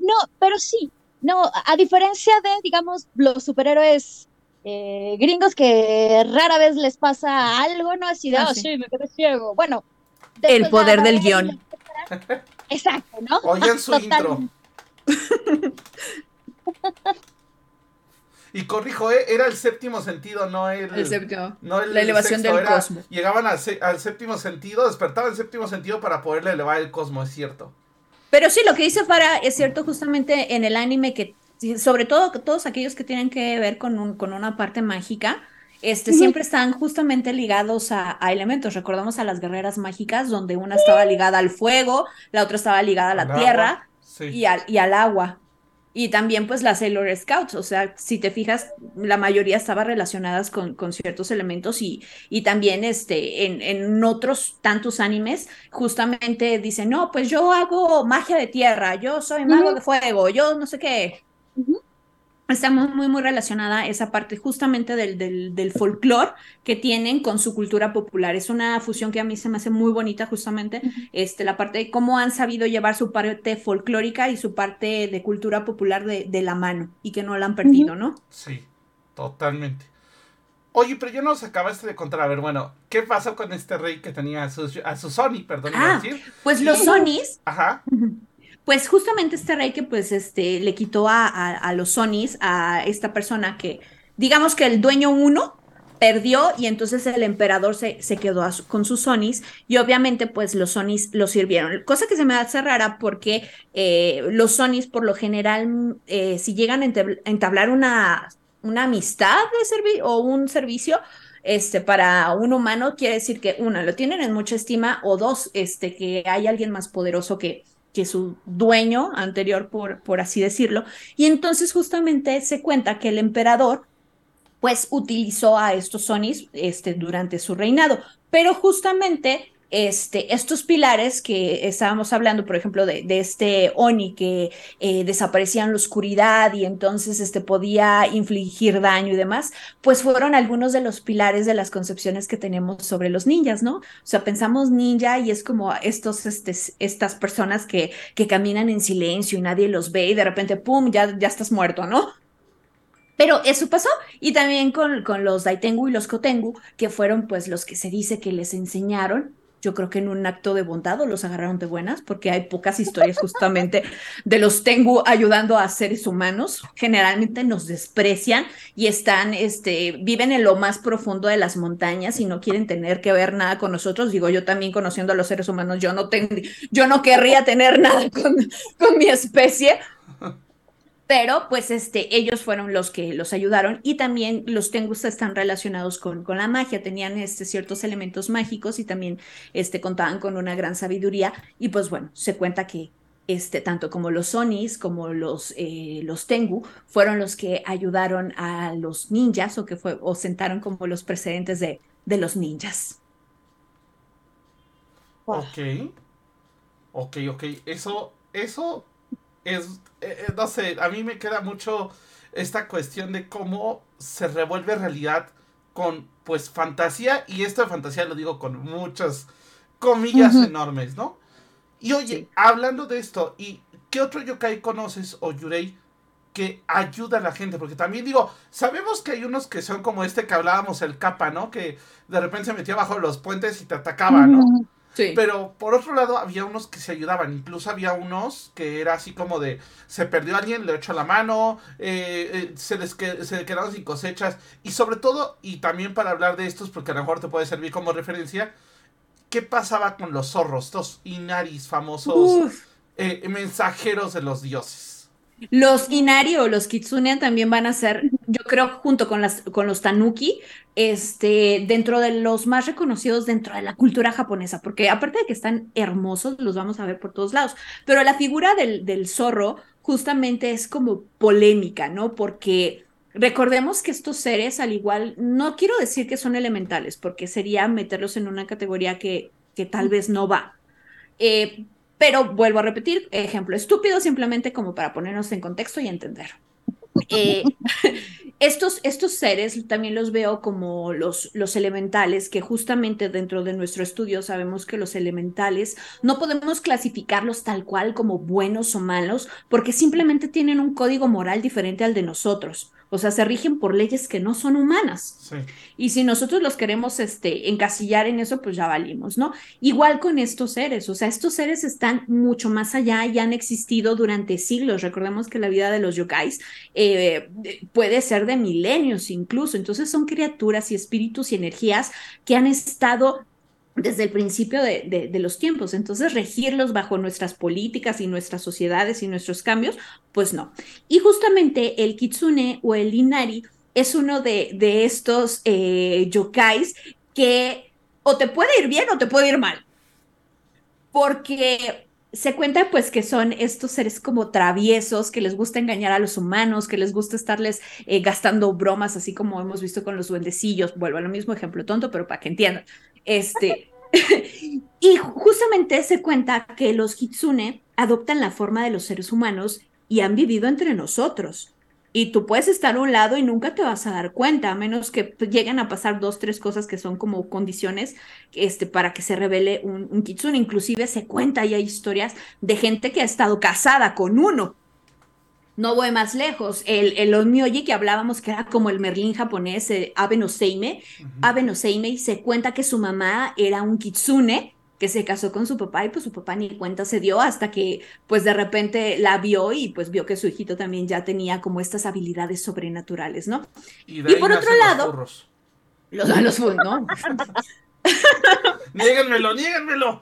no, pero sí, no, a diferencia de, digamos, los superhéroes eh, gringos que rara vez les pasa algo, ¿no? Así de, Ah, oh, sí. sí, me quedé ciego. Bueno. El poder del guion. Exacto, ¿no? Oigan su [laughs] Total- intro. [laughs] Y corrijo, ¿eh? era el séptimo sentido, no el, El séptimo. no el la elevación sexto, del era- cosmos. Llegaban al, séptimo sentido, despertaban el séptimo sentido para poderle elevar el cosmos, es cierto. Pero sí, lo que dice Farah es cierto justamente en el anime que, sobre todo todos aquellos que tienen que ver con, un, con una parte mágica, este, siempre están justamente ligados a, a elementos. Recordamos a las guerreras mágicas, donde una estaba ligada al fuego, la otra estaba ligada a la Al tierra Sí. y al, y al agua. Y también pues las Sailor Scouts, o sea, si te fijas, la mayoría estaba relacionadas con, con ciertos elementos y, y también este, en, en otros tantos animes justamente dicen, no, pues yo hago magia de tierra, yo soy mago de fuego, yo no sé qué. Muy, muy, muy relacionada esa parte justamente del, del, del folclore que tienen con su cultura popular. Es una fusión que a mí se me hace muy bonita justamente, este, la parte de cómo han sabido llevar su parte folclórica y su parte de cultura popular de, de la mano y que no la han perdido, ¿no? Sí, totalmente. Oye, pero ya nos acabaste de contar, a ver, bueno, ¿qué pasó con este rey que tenía a su, a su Sony, perdón, Ah. decir? Pues los Sí. Sonis Ajá, Pues justamente este rey que pues este le quitó a, a, los Sonis a esta persona que digamos que el dueño uno perdió y entonces el emperador se, se quedó con sus Sonis y obviamente pues los Sonis lo sirvieron. Cosa que se me hace rara porque eh, los Sonis por lo general eh, si llegan a entab- a entablar una, una amistad de servicio o un servicio este, para un humano quiere decir que una, lo tienen en mucha estima o dos, este, que hay alguien más poderoso que, que su dueño anterior, por, por así decirlo. Y entonces justamente se cuenta que el emperador pues utilizó a estos sonis este, durante su reinado, pero justamente este, estos pilares que estábamos hablando, por ejemplo, de, este Oni que eh, desaparecía en la oscuridad y entonces este, podía infligir daño y demás, pues fueron algunos de los pilares de las concepciones que tenemos sobre los ninjas, ¿no? O sea, pensamos ninja y es como estos, este, estas personas que, que caminan en silencio y nadie los ve y de repente, ¡pum!, ya, ya estás muerto, ¿no? Pero eso pasó y también con, con los Daitengu y los Kotengu, que fueron pues los que se dice que les enseñaron yo creo que en un acto de bondad los agarraron de buenas, porque hay pocas historias justamente de los Tengu ayudando a seres humanos. Generalmente nos desprecian y están, este, viven en lo más profundo de las montañas y no quieren tener que ver nada con nosotros. Digo, yo también conociendo a los seres humanos, yo no, ten, yo no querría tener nada con, con mi especie, pero pues este, ellos fueron los que los ayudaron y también los Tengus están relacionados con, con la magia, tenían este, ciertos elementos mágicos y también este, contaban con una gran sabiduría y pues bueno, se cuenta que este, tanto como los Sonis como los, eh, los Tengu fueron los que ayudaron a los ninjas o que fue, o sentaron como los precedentes de, de los ninjas. Ok. Ok, ok. Eso, eso es, eh, no sé, a mí me queda mucho esta cuestión de cómo se revuelve realidad con, pues, fantasía, y esto de fantasía lo digo con muchas comillas enormes, ¿no? Y oye, Sí. hablando de esto, ¿y qué otro yokai conoces o yurei que ayuda a la gente? Porque también digo, sabemos que hay unos que son como este que hablábamos, el capa, ¿no? Que de repente se metía bajo los puentes y te atacaba, ¿no? Sí. Pero por otro lado había unos que se ayudaban, incluso había unos que era así como de se perdió alguien, le echó la mano, eh, eh, se les que- se quedaron sin cosechas y sobre todo, y también para hablar de estos, porque a lo mejor te puede servir como referencia, ¿qué pasaba con los zorros, estos inaris famosos eh, mensajeros de los dioses? Los Inari o los Kitsune también van a ser, yo creo, junto con, las, con los Tanuki, este, dentro de los más reconocidos dentro de la cultura japonesa, porque aparte de que están hermosos, los vamos a ver por todos lados, pero la figura del, del zorro justamente es como polémica, ¿no? Porque Recordemos que estos seres, al igual, no quiero decir que son elementales, porque sería meterlos en una categoría que, que tal vez no va. Eh, pero vuelvo a repetir, ejemplo estúpido, simplemente como para ponernos en contexto y entender. Eh, [laughs] estos, estos seres también los veo como los, los elementales, que justamente dentro de nuestro estudio sabemos que los elementales no podemos clasificarlos tal cual como buenos o malos, porque simplemente tienen un código moral diferente al de nosotros. O sea, se rigen por leyes que no son humanas. Y si nosotros los queremos este, encasillar en eso, pues ya valimos, ¿no? Igual con estos seres, o sea, estos seres están mucho más allá y han existido durante siglos. Recordemos que la vida de los yokais eh, puede ser de milenios incluso. Entonces son criaturas y espíritus y energías que han estado desde el principio de, los tiempos. Entonces, regirlos bajo nuestras políticas y nuestras sociedades y nuestros cambios, pues no. Y justamente el kitsune o el inari es uno de, estos eh, yokais que o te puede ir bien o te puede ir mal. Porque se cuenta pues que son estos seres como traviesos, que les gusta engañar a los humanos, que les gusta estarles eh, gastando bromas, así como hemos visto con los duendecillos. Vuelvo a lo mismo ejemplo tonto, pero para que entiendan. Este, [laughs] y justamente se cuenta que los kitsune adoptan la forma de los seres humanos y han vivido entre nosotros. Y tú puedes estar a un lado y nunca te vas a dar cuenta, a menos que lleguen a pasar dos, tres cosas que son como condiciones este, para que se revele un, un kitsune. Inclusive se cuenta y hay historias de gente que ha estado casada con uno no voy más lejos. El, el Onmyoji que hablábamos, que era como el Merlín japonés, eh, Abe no Seime, Abe Seime, se cuenta que su mamá era un kitsune que se casó con su papá y pues su papá ni cuenta se dio hasta que pues de repente la vio y pues vio que su hijito también ya tenía como estas habilidades sobrenaturales, ¿no? Y, por otro lado... Los, los, los ¿no? [laughs] niéguenmelo. [laughs]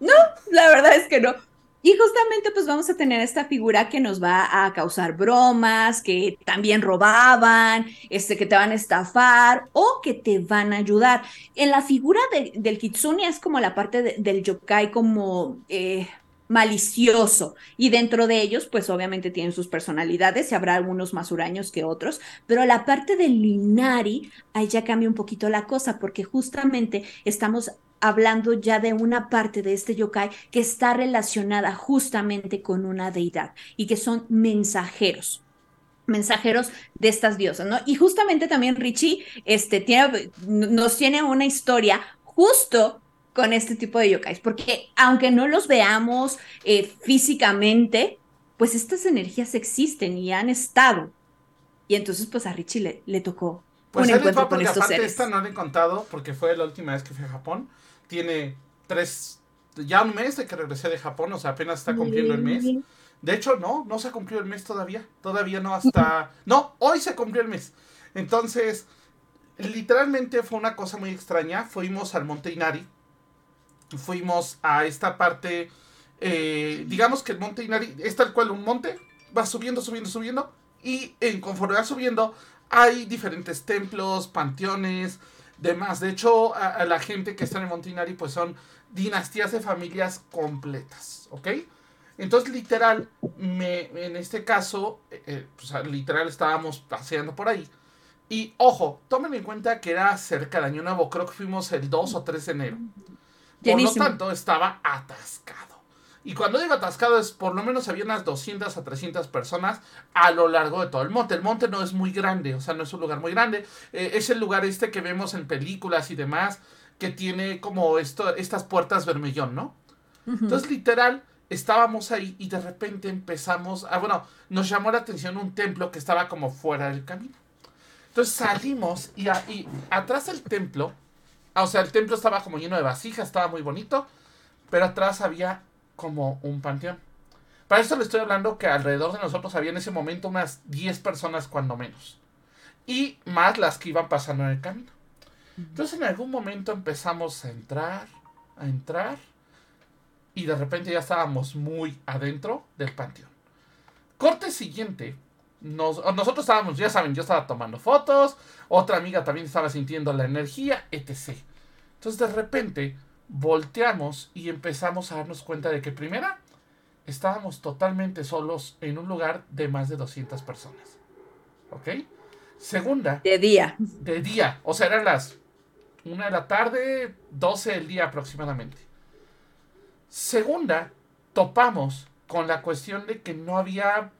no, la verdad es que no. Y justamente pues vamos a tener esta figura que nos va a causar bromas, que también robaban, este, que te van a estafar o que te van a ayudar. En la figura del kitsune es como la parte del yokai como eh, malicioso y dentro de ellos pues obviamente tienen sus personalidades y habrá algunos más huraños que otros, pero la parte del Inari ahí ya cambia un poquito la cosa porque justamente estamos hablando ya de una parte de este yokai que está relacionada justamente con una deidad y que son mensajeros mensajeros de estas diosas, ¿no? Y justamente también Richie este, tiene, nos tiene una historia justo con este tipo de yokais, porque aunque no los veamos eh, físicamente, pues estas energías existen y han estado. Y entonces pues a Richie le, le tocó pues un encuentro con estos aparte Esta no le he contado porque fue la última vez que fui a Japón tiene tres, ya un mes de que regresé de Japón, o sea, apenas está cumpliendo el mes. De hecho, no, no se ha cumplido el mes todavía. Todavía no hasta... No, hoy se cumplió el mes. Entonces, literalmente fue una cosa muy extraña. Fuimos al Monte Inari. Fuimos a esta parte... Eh, digamos que el Monte Inari es tal cual un monte. Va subiendo, subiendo, subiendo. Y en, conforme va subiendo, hay diferentes templos, panteones, demás. De hecho, a, la gente que está en Montinari, pues son dinastías de familias completas, ¿ok? Entonces, literal, me, en este caso, eh, pues, literal estábamos paseando por ahí. Y ojo, tomen en cuenta que era cerca de Año Nuevo, creo que fuimos el 2 o 3 de enero. Por lo tanto, estaba atascado. Y cuando digo atascado es por lo menos había unas 200 a 300 personas a lo largo de todo el monte. El monte no es muy grande, o sea, no es un lugar muy grande. Eh, es el lugar este que vemos en películas y demás, que tiene como esto, estas puertas vermellón, ¿no? Entonces, literal, estábamos ahí y de repente empezamos a, bueno, nos llamó la atención un templo que estaba como fuera del camino. Entonces salimos y, y atrás del templo, o sea, el templo estaba como lleno de vasijas, estaba muy bonito, pero atrás había como un panteón. Para esto le estoy hablando que alrededor de nosotros había en ese momento unas 10 personas cuando menos. Y más las que iban pasando en el camino. Entonces en algún momento empezamos a entrar, a entrar. Y de repente ya estábamos muy adentro del panteón. Corte siguiente. nosotros estábamos, ya saben, yo estaba tomando fotos. Otra amiga también estaba sintiendo la energía, etc. Entonces de repente volteamos y empezamos a darnos cuenta de que primera, estábamos totalmente solos en un lugar de más de 200 personas. ¿Ok? Segunda. De día. De día. O sea, eran las una de la tarde, 12 del día aproximadamente. Segunda, topamos con la cuestión de que no había,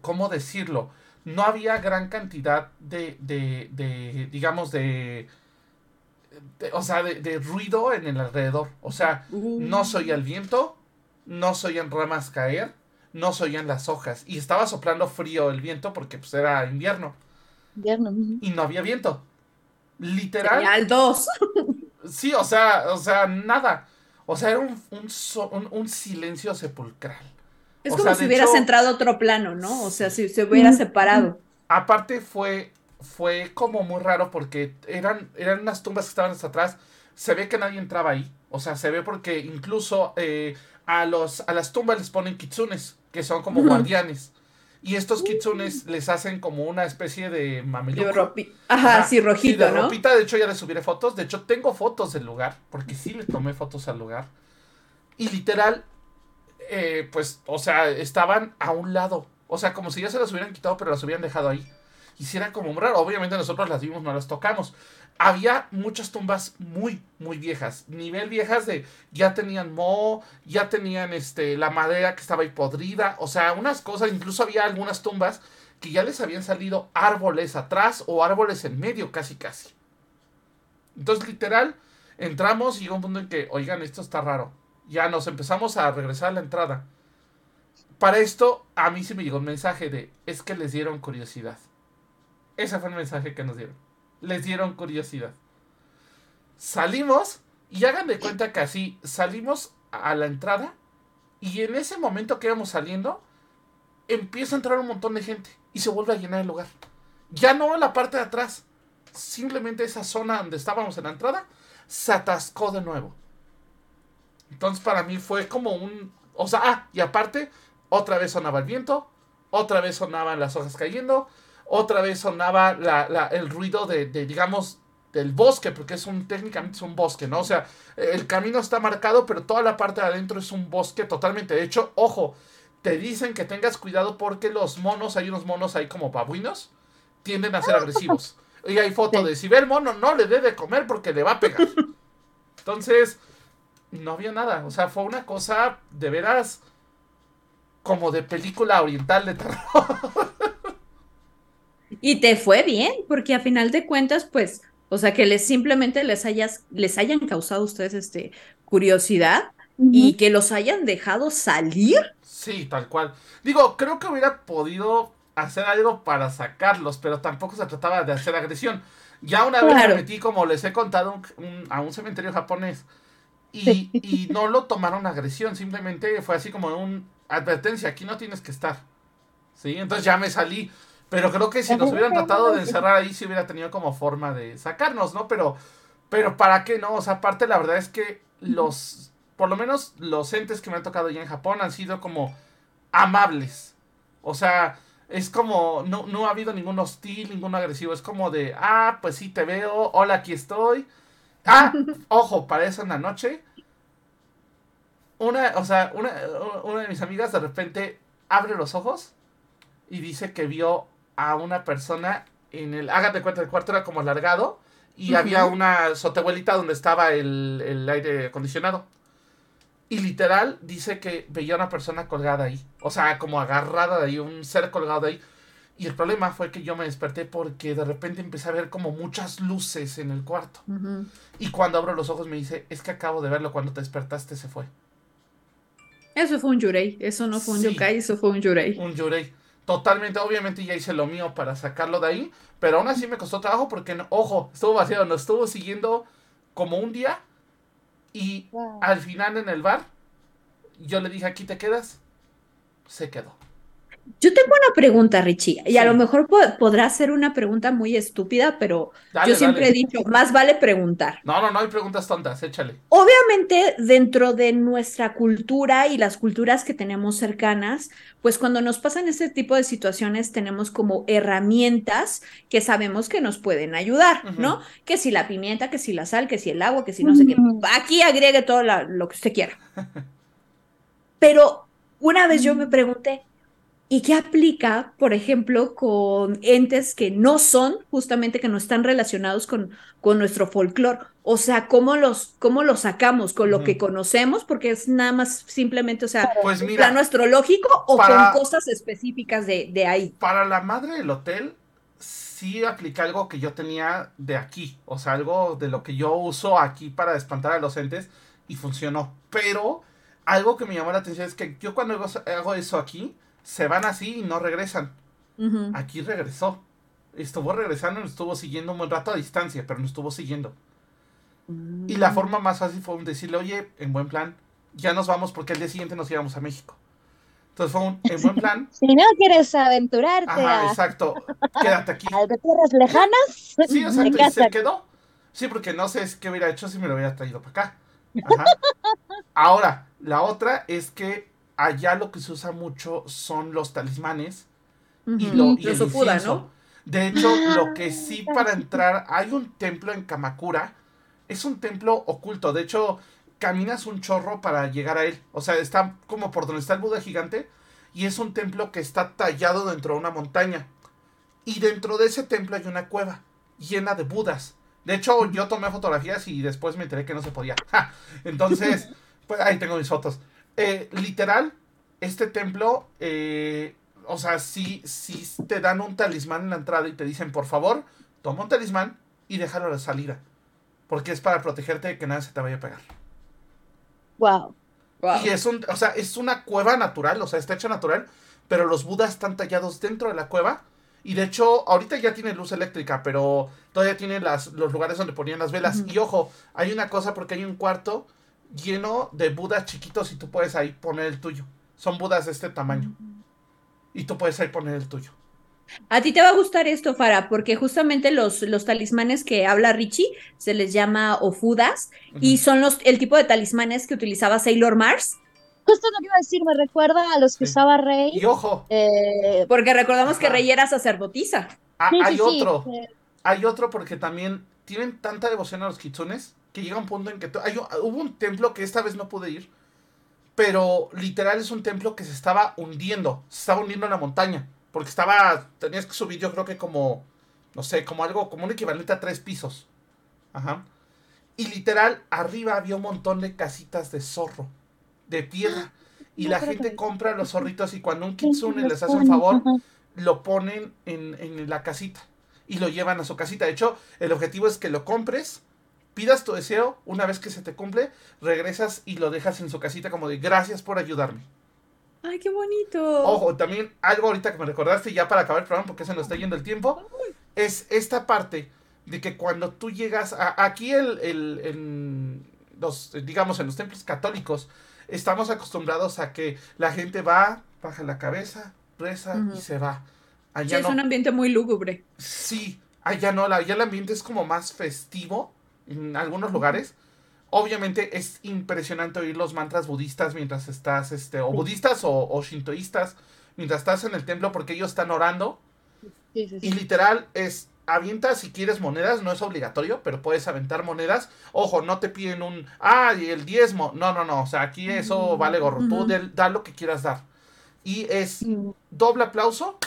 ¿cómo decirlo? No había gran cantidad de, de, de digamos, de, o sea, de, ruido en el alrededor. O sea, no soy el viento, no soy en ramas caer, no soy en las hojas. Y estaba soplando frío el viento porque pues era invierno. Invierno. Y no había viento. Literal. al 2. sí, o sea, o sea, nada. O sea, era un, un, un, silencio sepulcral. Es como si hubieras entrado a otro plano, ¿no? O sea, si se hubiera separado. Aparte fue, fue como muy raro porque eran, eran unas tumbas que estaban hasta atrás. Se ve que nadie entraba ahí. O sea, se ve porque incluso eh, a, los, a las tumbas les ponen kitsunes, que son como guardianes. Y estos kitsunes les hacen como una especie de mameluco. Ajá, sí, rojito, de ropita, de hecho ya les subiré fotos. De hecho, tengo fotos del lugar, porque sí le tomé fotos al lugar. Y literal, eh, pues, o sea, estaban a un lado. O sea, como si ya se las hubieran quitado, pero las hubieran dejado ahí. Y si era como raro. Obviamente nosotros las vimos, no las tocamos había muchas tumbas muy, muy viejas. Nivel viejas de ya tenían moho, ya tenían este, la madera que estaba ahí podrida. O sea, unas cosas, incluso había algunas tumbas que ya les habían salido árboles atrás o árboles en medio, casi, casi. Entonces, literal, entramos y llegó un punto en que, oigan, esto está raro. Ya nos empezamos a regresar a la entrada. Para esto, a mí sí me llegó un mensaje de, es que les dieron curiosidad. Ese fue el mensaje que nos dieron les dieron curiosidad. Salimos y hagan de cuenta que así salimos a la entrada y en ese momento que íbamos saliendo empieza a entrar un montón de gente y se vuelve a llenar el lugar. Ya no la parte de atrás, simplemente esa zona donde estábamos en la entrada se atascó de nuevo. Entonces para mí fue como un... O sea, ah, y aparte, otra vez sonaba el viento, otra vez sonaban las hojas cayendo, otra vez sonaba el ruido de, digamos, del bosque, porque es un, técnicamente es un bosque, ¿no? O sea, el camino está marcado, pero toda la parte de adentro es un bosque totalmente. De hecho, ojo, te dicen que tengas cuidado porque los monos, hay unos monos ahí como babuinos, tienden a ser agresivos. Y hay foto de si ve el mono, no le debe comer porque le va a pegar. Entonces, no había nada. O sea, fue una cosa de veras como de película oriental de terror. Y te fue bien, porque a final de cuentas, pues, o sea, que les simplemente les hayas, les hayan causado a ustedes este curiosidad y que los hayan dejado salir. Sí, tal cual. Digo, creo que hubiera podido hacer algo para sacarlos, pero tampoco se trataba de hacer agresión. Ya una vez me metí, como les he contado, a un cementerio japonés y, y, no lo tomaron agresión, simplemente fue así como un advertencia, aquí no tienes que estar. ¿Sí? Entonces ya me salí. Pero creo que si nos hubieran tratado de encerrar ahí, sí hubiera tenido como forma de sacarnos, ¿no? Pero, pero ¿para qué no? O sea, aparte la verdad es que los, por lo menos los entes que me han tocado ya en Japón han sido como amables. O sea, es como, no, no ha habido ningún hostil, ningún agresivo. Es como de, ah, pues sí te veo, hola, aquí estoy. Ah, [laughs] ojo, para eso en la noche. Una, o sea, una, una de mis amigas de repente abre los ojos y dice que vio a una persona en el. Hágate cuenta, el cuarto era como alargado y había una sotehuelita donde estaba el, aire acondicionado. Y literal dice que veía una persona colgada ahí. O sea, como agarrada de ahí, un ser colgado de ahí. Y el problema fue que yo me desperté porque de repente empecé a ver como muchas luces en el cuarto. Y cuando abro los ojos me dice, es que acabo de verlo, cuando te despertaste se fue. Eso fue un yurei, eso no fue un yokai, eso fue un yurei. Un yurei. Totalmente, obviamente ya hice lo mío para sacarlo de ahí, pero aún así me costó trabajo porque, ojo, estuvo vaciado, nos estuvo siguiendo como un día y al final en el bar yo le dije, aquí te quedas, se quedó. Yo tengo una pregunta, Richie, y a lo mejor podrá ser una pregunta muy estúpida, pero yo siempre he dicho, más vale preguntar. No, no, no hay preguntas tontas, échale. Obviamente, dentro de nuestra cultura y las culturas que tenemos cercanas, pues cuando nos pasan este tipo de situaciones tenemos como herramientas que sabemos que nos pueden ayudar, ¿no? Que si la pimienta, que si la sal, que si el agua, que si no sé qué. Aquí agregue todo lo que usted quiera. Pero una vez yo me pregunté, ¿Y qué aplica, por ejemplo, con entes que no son, justamente que no están relacionados con, con nuestro folclore? O sea, ¿cómo los, cómo los sacamos? ¿Con lo que conocemos? Porque es nada más simplemente, o sea, pues mira, plano astrológico o con cosas específicas de, de ahí. Para la madre del hotel, sí aplica algo que yo tenía de aquí. O sea, algo de lo que yo uso aquí para espantar a los entes y funcionó. Pero algo que me llamó la atención es que yo cuando hago eso aquí, se van así y no regresan. Aquí regresó. Estuvo regresando y nos estuvo siguiendo un buen rato a distancia, pero nos estuvo siguiendo. Y la mm. forma más fácil fue decirle, oye, en buen plan, ya nos vamos porque el día siguiente nos íbamos a México. Entonces fue un en buen plan. [laughs] si no quieres aventurarte. Ajá, exacto. Quédate aquí. [laughs] A tierras lejanas. Sí, exacto. Y se quedó. Sí, porque no sé qué hubiera hecho si me lo hubiera traído para acá. Ajá. Ahora, la otra es que allá lo que se usa mucho son los talismanes y, lo, y el ¿no? De hecho, ah, lo que sí para entrar, hay un templo en Kamakura, es un templo oculto, de hecho, caminas un chorro para llegar a él, o sea, está como por donde está el Buda gigante, y es un templo que está tallado dentro de una montaña, y dentro de ese templo hay una cueva llena de Budas. De hecho, yo tomé fotografías y después me enteré que no se podía. [laughs] Entonces, pues ahí tengo mis fotos. Eh, literal, este templo, eh, o sea, si, si te dan un talismán en la entrada y te dicen, por favor, toma un talismán y déjalo a la salida. Porque es para protegerte de que nada se te vaya a pegar. Wow. Y es un, o sea, es una cueva natural, o sea, está hecha natural, pero los budas están tallados dentro de la cueva. Y de hecho, ahorita ya tiene luz eléctrica, pero todavía tiene las, los lugares donde ponían las velas. Y ojo, hay una cosa porque hay un cuarto lleno de budas chiquitos y tú puedes ahí poner el tuyo. Son budas de este tamaño. Y tú puedes ahí poner el tuyo. A ti te va a gustar esto, Fara, porque justamente los, los talismanes que habla Richie se les llama ofudas y son los, el tipo de talismanes que utilizaba Sailor Mars. Justo lo que iba a decir, me recuerda a los que usaba Rey. Y ojo. Eh, porque recordamos que Rey era sacerdotisa. Ah, hay otro. Hay otro porque también tienen tanta devoción a los kitsunes que llega un punto en que hubo un templo que esta vez no pude ir, pero literal es un templo que se estaba hundiendo, se estaba hundiendo en la montaña, porque estaba, tenías que subir yo creo que como, no sé, como algo, como un equivalente a tres pisos. Ajá. Y literal, arriba había un montón de casitas de zorro, de piedra. Y la gente compra los zorritos y cuando un kitsune les hace un favor, lo ponen en, en la casita y lo llevan a su casita. De hecho, el objetivo es que lo compres pidas tu deseo, una vez que se te cumple, regresas y lo dejas en su casita como de gracias por ayudarme. Ay, qué bonito. Ojo, también algo ahorita que me recordaste ya para acabar el programa porque se nos está yendo el tiempo, es esta parte de que cuando tú llegas a, aquí el, el, en los, digamos, en los templos católicos, estamos acostumbrados a que la gente va, baja la cabeza, reza y se va. Allá sí, es un ambiente muy lúgubre. Sí, allá no, allá el ambiente es como más festivo en algunos lugares. Obviamente es impresionante oír los mantras budistas mientras estás, este, o budistas o, shintoístas, mientras estás en el templo porque ellos están orando. Y literal es, avienta si quieres monedas, no es obligatorio, pero puedes aventar monedas. Ojo, no te piden un, ah, y el diezmo. No, no, no, o sea, aquí eso vale gorro. Tú da lo que quieras dar. Y es doble aplauso,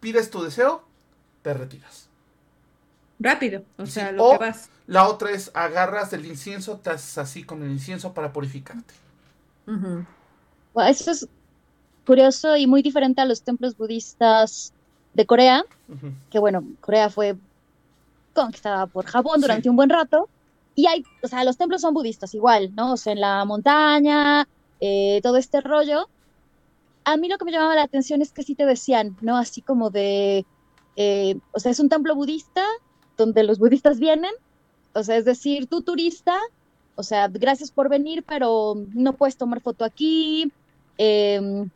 pides tu deseo, te retiras rápido, o sea, lo que vas. La otra es agarras el incienso, te haces así con el incienso para purificarte. eso es curioso y muy diferente a los templos budistas de Corea, que bueno, Corea fue conquistada por Japón durante un buen rato, y hay, o sea, los templos son budistas igual, ¿no? O sea, en la montaña, eh, todo este rollo. A mí lo que me llamaba la atención es que sí te decían, ¿no? Así como de, eh, o sea, es un templo budista, donde los budistas vienen, o sea, es decir, tú turista, o sea, gracias por venir, pero no puedes tomar foto aquí, em,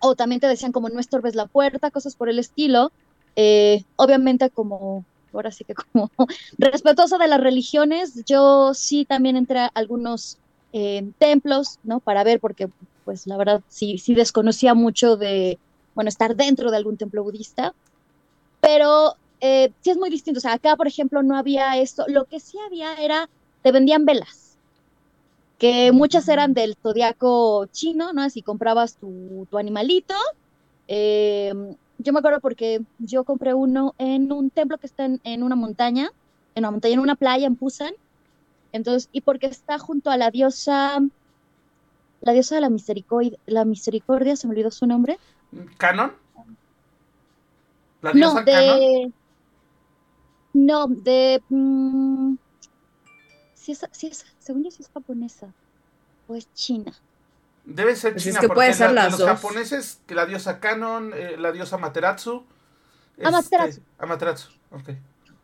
o también te decían como no estorbes la puerta, cosas por el estilo, eh, obviamente como, ahora sí que como [laughs] respetuoso de las religiones, yo sí también entré a algunos eh, templos, ¿no? Para ver, porque pues la verdad sí, sí desconocía mucho de, bueno, estar dentro de algún templo budista, pero eh, sí es muy distinto. O sea, acá, por ejemplo, no había esto. Lo que sí había era, te vendían velas. que muchas eran del zodiaco chino, ¿no? Así comprabas tu, tu animalito. Eh, yo me acuerdo porque yo compré uno en un templo que está en, en, una montaña, en una montaña, en una playa en Busan. Entonces, y porque está junto a la diosa, la diosa de la misericordia, la misericordia, se me olvidó su nombre. ¿Canon? ¿La diosa no, de... Canon? No, de... Mmm, si es, si es, según yo, si es japonesa o es china. Debe ser pues china, es que porque puede ser la, las los dos. japoneses, que la diosa Canon, eh, la diosa Materatsu. Amaterasu. Este, Amaterasu, ok.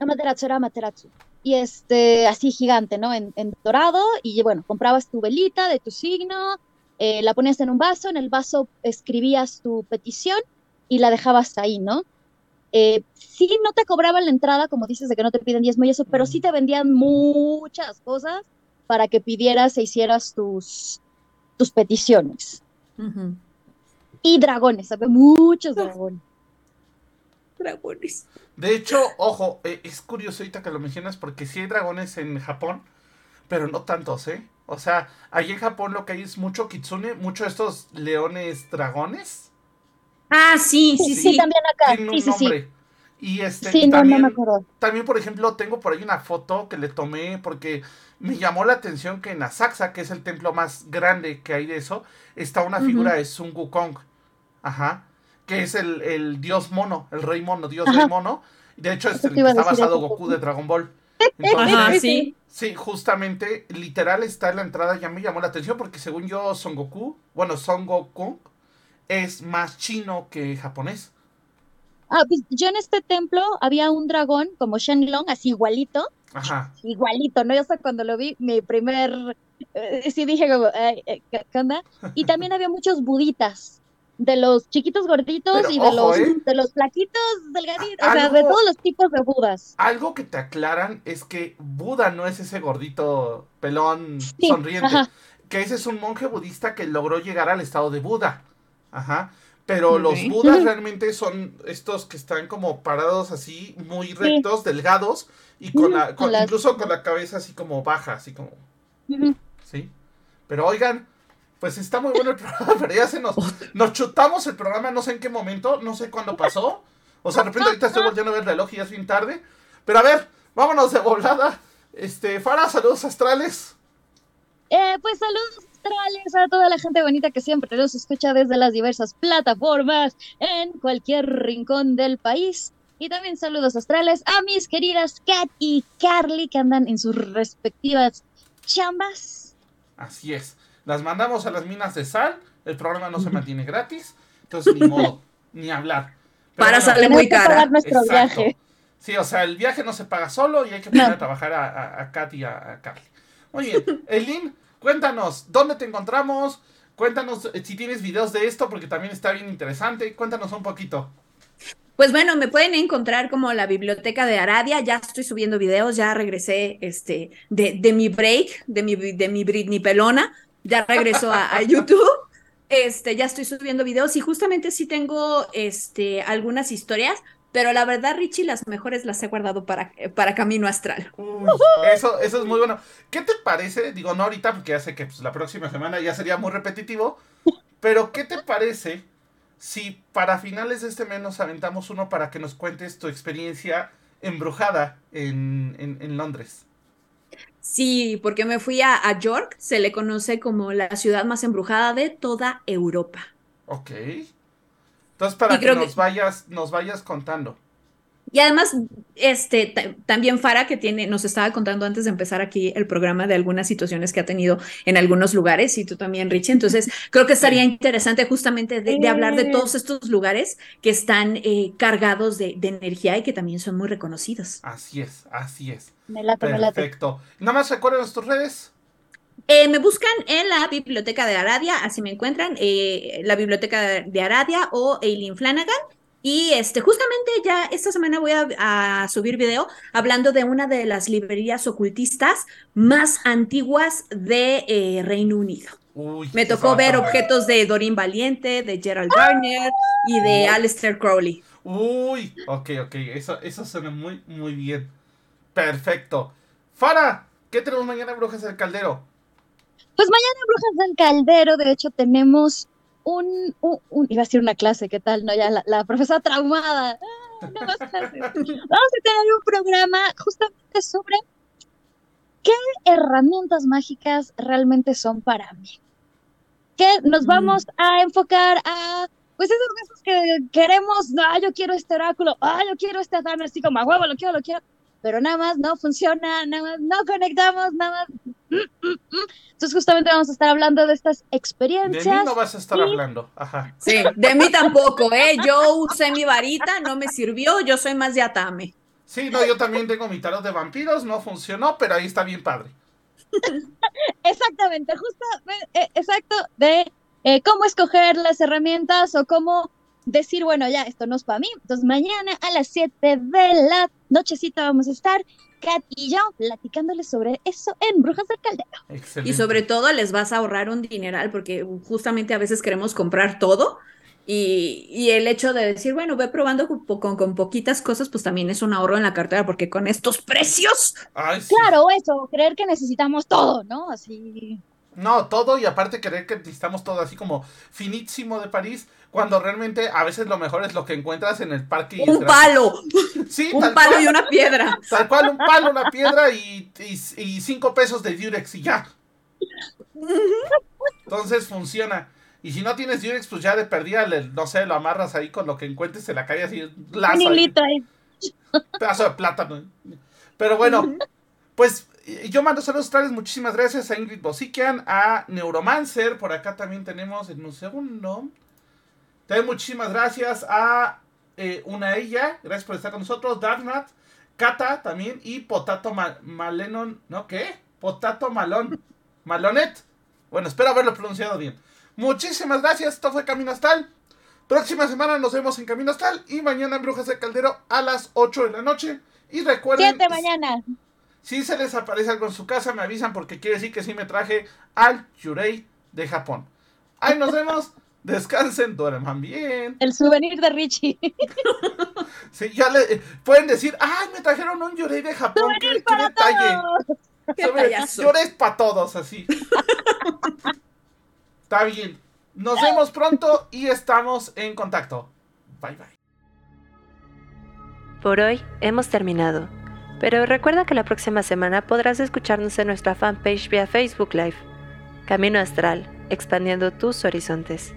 Amaterasu era Amaterasu. Y este, así gigante, ¿no? En, en, dorado. Y bueno, comprabas tu velita de tu signo, eh, la ponías en un vaso, en el vaso escribías tu petición y la dejabas ahí, ¿no? Eh, sí, no te cobraban la entrada, como dices, de que no te piden diezmo y eso, pero sí te vendían muchas cosas para que pidieras e hicieras tus, tus peticiones. Uh -huh. Y dragones, ¿sabes? Muchos dragones. Dragones. De hecho, ojo, eh, es curioso ahorita que lo mencionas porque sí hay dragones en Japón, pero no tantos, ¿eh? O sea, ahí en Japón lo que hay es mucho kitsune, mucho estos leones dragones. Ah, sí, sí, sí. Sí, sí también acá. Sí, un sí, nombre. sí. Y este, Sí, y no, también, no me acuerdo. también, por ejemplo, tengo por ahí una foto que le tomé porque me llamó la atención que en Asakusa, que es el templo más grande que hay de eso, está una figura de Sun Wukong. Ajá. Que es el, el dios mono, el rey mono, dios Ajá. rey mono. De hecho, es el que está basado eso. Goku de Dragon Ball. [laughs] Entonces, Ajá, sí. Sí, justamente, literal está en la entrada, ya me llamó la atención porque según yo Son Goku, bueno, Son Goku es más chino que japonés. Ah, pues yo en este templo había un dragón como Shenlong, así igualito, Ajá. igualito, ¿no? Yo hasta cuando lo vi, mi primer, eh, sí dije como, eh, ¿qué onda? Y también había muchos buditas, de los chiquitos gorditos Pero y de ojo, los, ¿eh? de los flaquitos delgaditos, o sea, de todos los tipos de budas. Algo que te aclaran es que Buda no es ese gordito pelón Sí, sonriente, ajá. que ese es un monje budista que logró llegar al estado de Buda. Ajá. Pero los Budas realmente son estos que están como parados así, muy rectos, delgados, y con la, con- Con las- incluso con la cabeza así como baja, así como. ¿sí? Pero oigan, pues está muy bueno el [laughs] programa, pero ya se nos, nos chutamos el programa, no sé en qué momento, no sé cuándo pasó. O sea, de repente ahorita estoy volviendo a ver el reloj y ya es bien tarde. Pero a ver, vámonos de volada. Este, Fara, saludos astrales. Eh, pues saludos astrales a toda la gente bonita que siempre nos escucha desde las diversas plataformas en cualquier rincón del país. Y también saludos astrales a mis queridas Kat y Carly que andan en sus respectivas chambas. Así es. Las mandamos a las minas de sal. El programa no se mantiene gratis. Entonces, ni modo, [laughs] ni hablar. Pero Para bueno, sale muy cara. pagar nuestro Exacto. viaje. Sí, o sea, el viaje no se paga solo y hay que poner No. a trabajar a, a, a Kat y a, a Carly. Muy bien, [laughs] Elin, cuéntanos, ¿dónde te encontramos? Cuéntanos eh, si tienes videos de esto, porque también está bien interesante. Cuéntanos un poquito. Pues bueno, me pueden encontrar como la biblioteca de Aradia. Ya estoy subiendo videos, ya regresé este, de, de mi break, de mi, de mi Britney pelona. Ya regreso a, a YouTube. Este, ya estoy subiendo videos y justamente sí tengo este, algunas historias, pero la verdad, Richie, las mejores las he guardado para, para Camino Astral. Uy, eso, eso es muy bueno. ¿Qué te parece? Digo, no ahorita, porque ya sé que pues, la próxima semana ya sería muy repetitivo. Pero, ¿qué te parece si para finales de este mes nos aventamos uno para que nos cuentes tu experiencia embrujada en, en, en Londres? Sí, porque me fui a, a York, se le conoce como la ciudad más embrujada de toda Europa. Ok. Entonces, para que nos vayas, nos vayas contando. Y además, este, ta- también Fara, que tiene, nos estaba contando antes de empezar aquí el programa de algunas situaciones que ha tenido en algunos lugares, y tú también, Richie. Entonces, [laughs] creo que estaría interesante justamente de, de hablar de todos estos lugares que están eh, cargados de, de energía y que también son muy reconocidos. Así es, así es. Me late, me late. Perfecto. Nada más recuerden tus redes. Eh, me buscan en la biblioteca de Aradia, así me encuentran, eh, la biblioteca de Aradia o Eileen Flanagan. Y este, justamente ya esta semana voy a, a subir video hablando de una de las librerías ocultistas más antiguas de eh, Reino Unido. Uy, Me tocó ver objetos de Doreen Valiente, de Gerald Garner y de. Aleister Crowley. Uy, ok, ok. Eso, eso suena muy, muy bien. Perfecto. Fara, ¿qué tenemos mañana en Brujas del Caldero? Pues mañana Brujas del Caldero, de hecho, tenemos un, un, iba a decir una clase, ¿qué tal? No, ya la, la profesora traumada. Ah, no más clases. Vamos a tener un programa justamente sobre qué herramientas mágicas realmente son para mí. Que nos mm. vamos a enfocar a pues esas cosas que queremos, ah, yo quiero este oráculo, ah, yo quiero este Thanos, así como a huevo, lo quiero, lo quiero, pero nada más no funciona, nada más no conectamos, nada más. Entonces, justamente vamos a estar hablando de estas experiencias. De mí no vas a estar hablando, ajá. Sí, de mí tampoco, ¿eh? Yo usé mi varita, no me sirvió, yo soy más de Atame. Sí, no, yo también tengo mi tarot de vampiros, no funcionó, pero ahí está bien padre. Exactamente, justo, eh, exacto, de eh, cómo escoger las herramientas o cómo decir, bueno, ya, esto no es para mí. Entonces, mañana a las 7 de la nochecita vamos a estar Kat y yo platicándoles sobre eso en Brujas del Caldero. Y sobre todo les vas a ahorrar un dineral porque justamente a veces queremos comprar todo y, el hecho de decir, bueno, voy probando con, con, poquitas cosas, pues también es un ahorro en la cartera porque con estos precios. Claro, eso, creer que necesitamos todo, ¿no? Así. No, todo y aparte creer que necesitamos todo así como finísimo de París, cuando realmente a veces lo mejor es lo que encuentras en el parque. Un palo. Sí, un palo y una piedra. Tal cual, un palo, una piedra y, y, cinco pesos de Durex y ya. Entonces funciona. Y si no tienes Durex, pues ya de perdida, no sé, lo amarras ahí con lo que encuentres en la calle así. Lazo, Pedazo de plátano. Pero bueno, pues yo mando saludos tales, muchísimas gracias a Ingrid Bosikian, a Neuromancer, por acá también tenemos en un segundo. También muchísimas gracias a eh, una ella, gracias por estar con nosotros, Darknat, Kata también y Potato Malenon, ¿no? ¿Qué? Potato Malón, [laughs] Malonet. Bueno, espero haberlo pronunciado bien. Muchísimas gracias, esto fue Camino Astal. Próxima semana nos vemos en Camino Astal y mañana en Brujas de Caldero a las 8 de la noche. Y recuerden... 7 mañana. Si se les aparece algo en su casa, me avisan porque quiere decir que sí me traje al Yurei de Japón. Ahí nos vemos. Descansen, duerman bien. El souvenir de Richie. Sí, ya le pueden decir, ay, me trajeron un Yurei de Japón. ¿Qué, qué detalle? Yurei para todos, así. [laughs] Está bien. Nos vemos pronto y estamos en contacto. Bye bye. Por hoy hemos terminado. Pero recuerda que la próxima semana podrás escucharnos en nuestra fanpage vía Facebook Live. Camino Astral, expandiendo tus horizontes.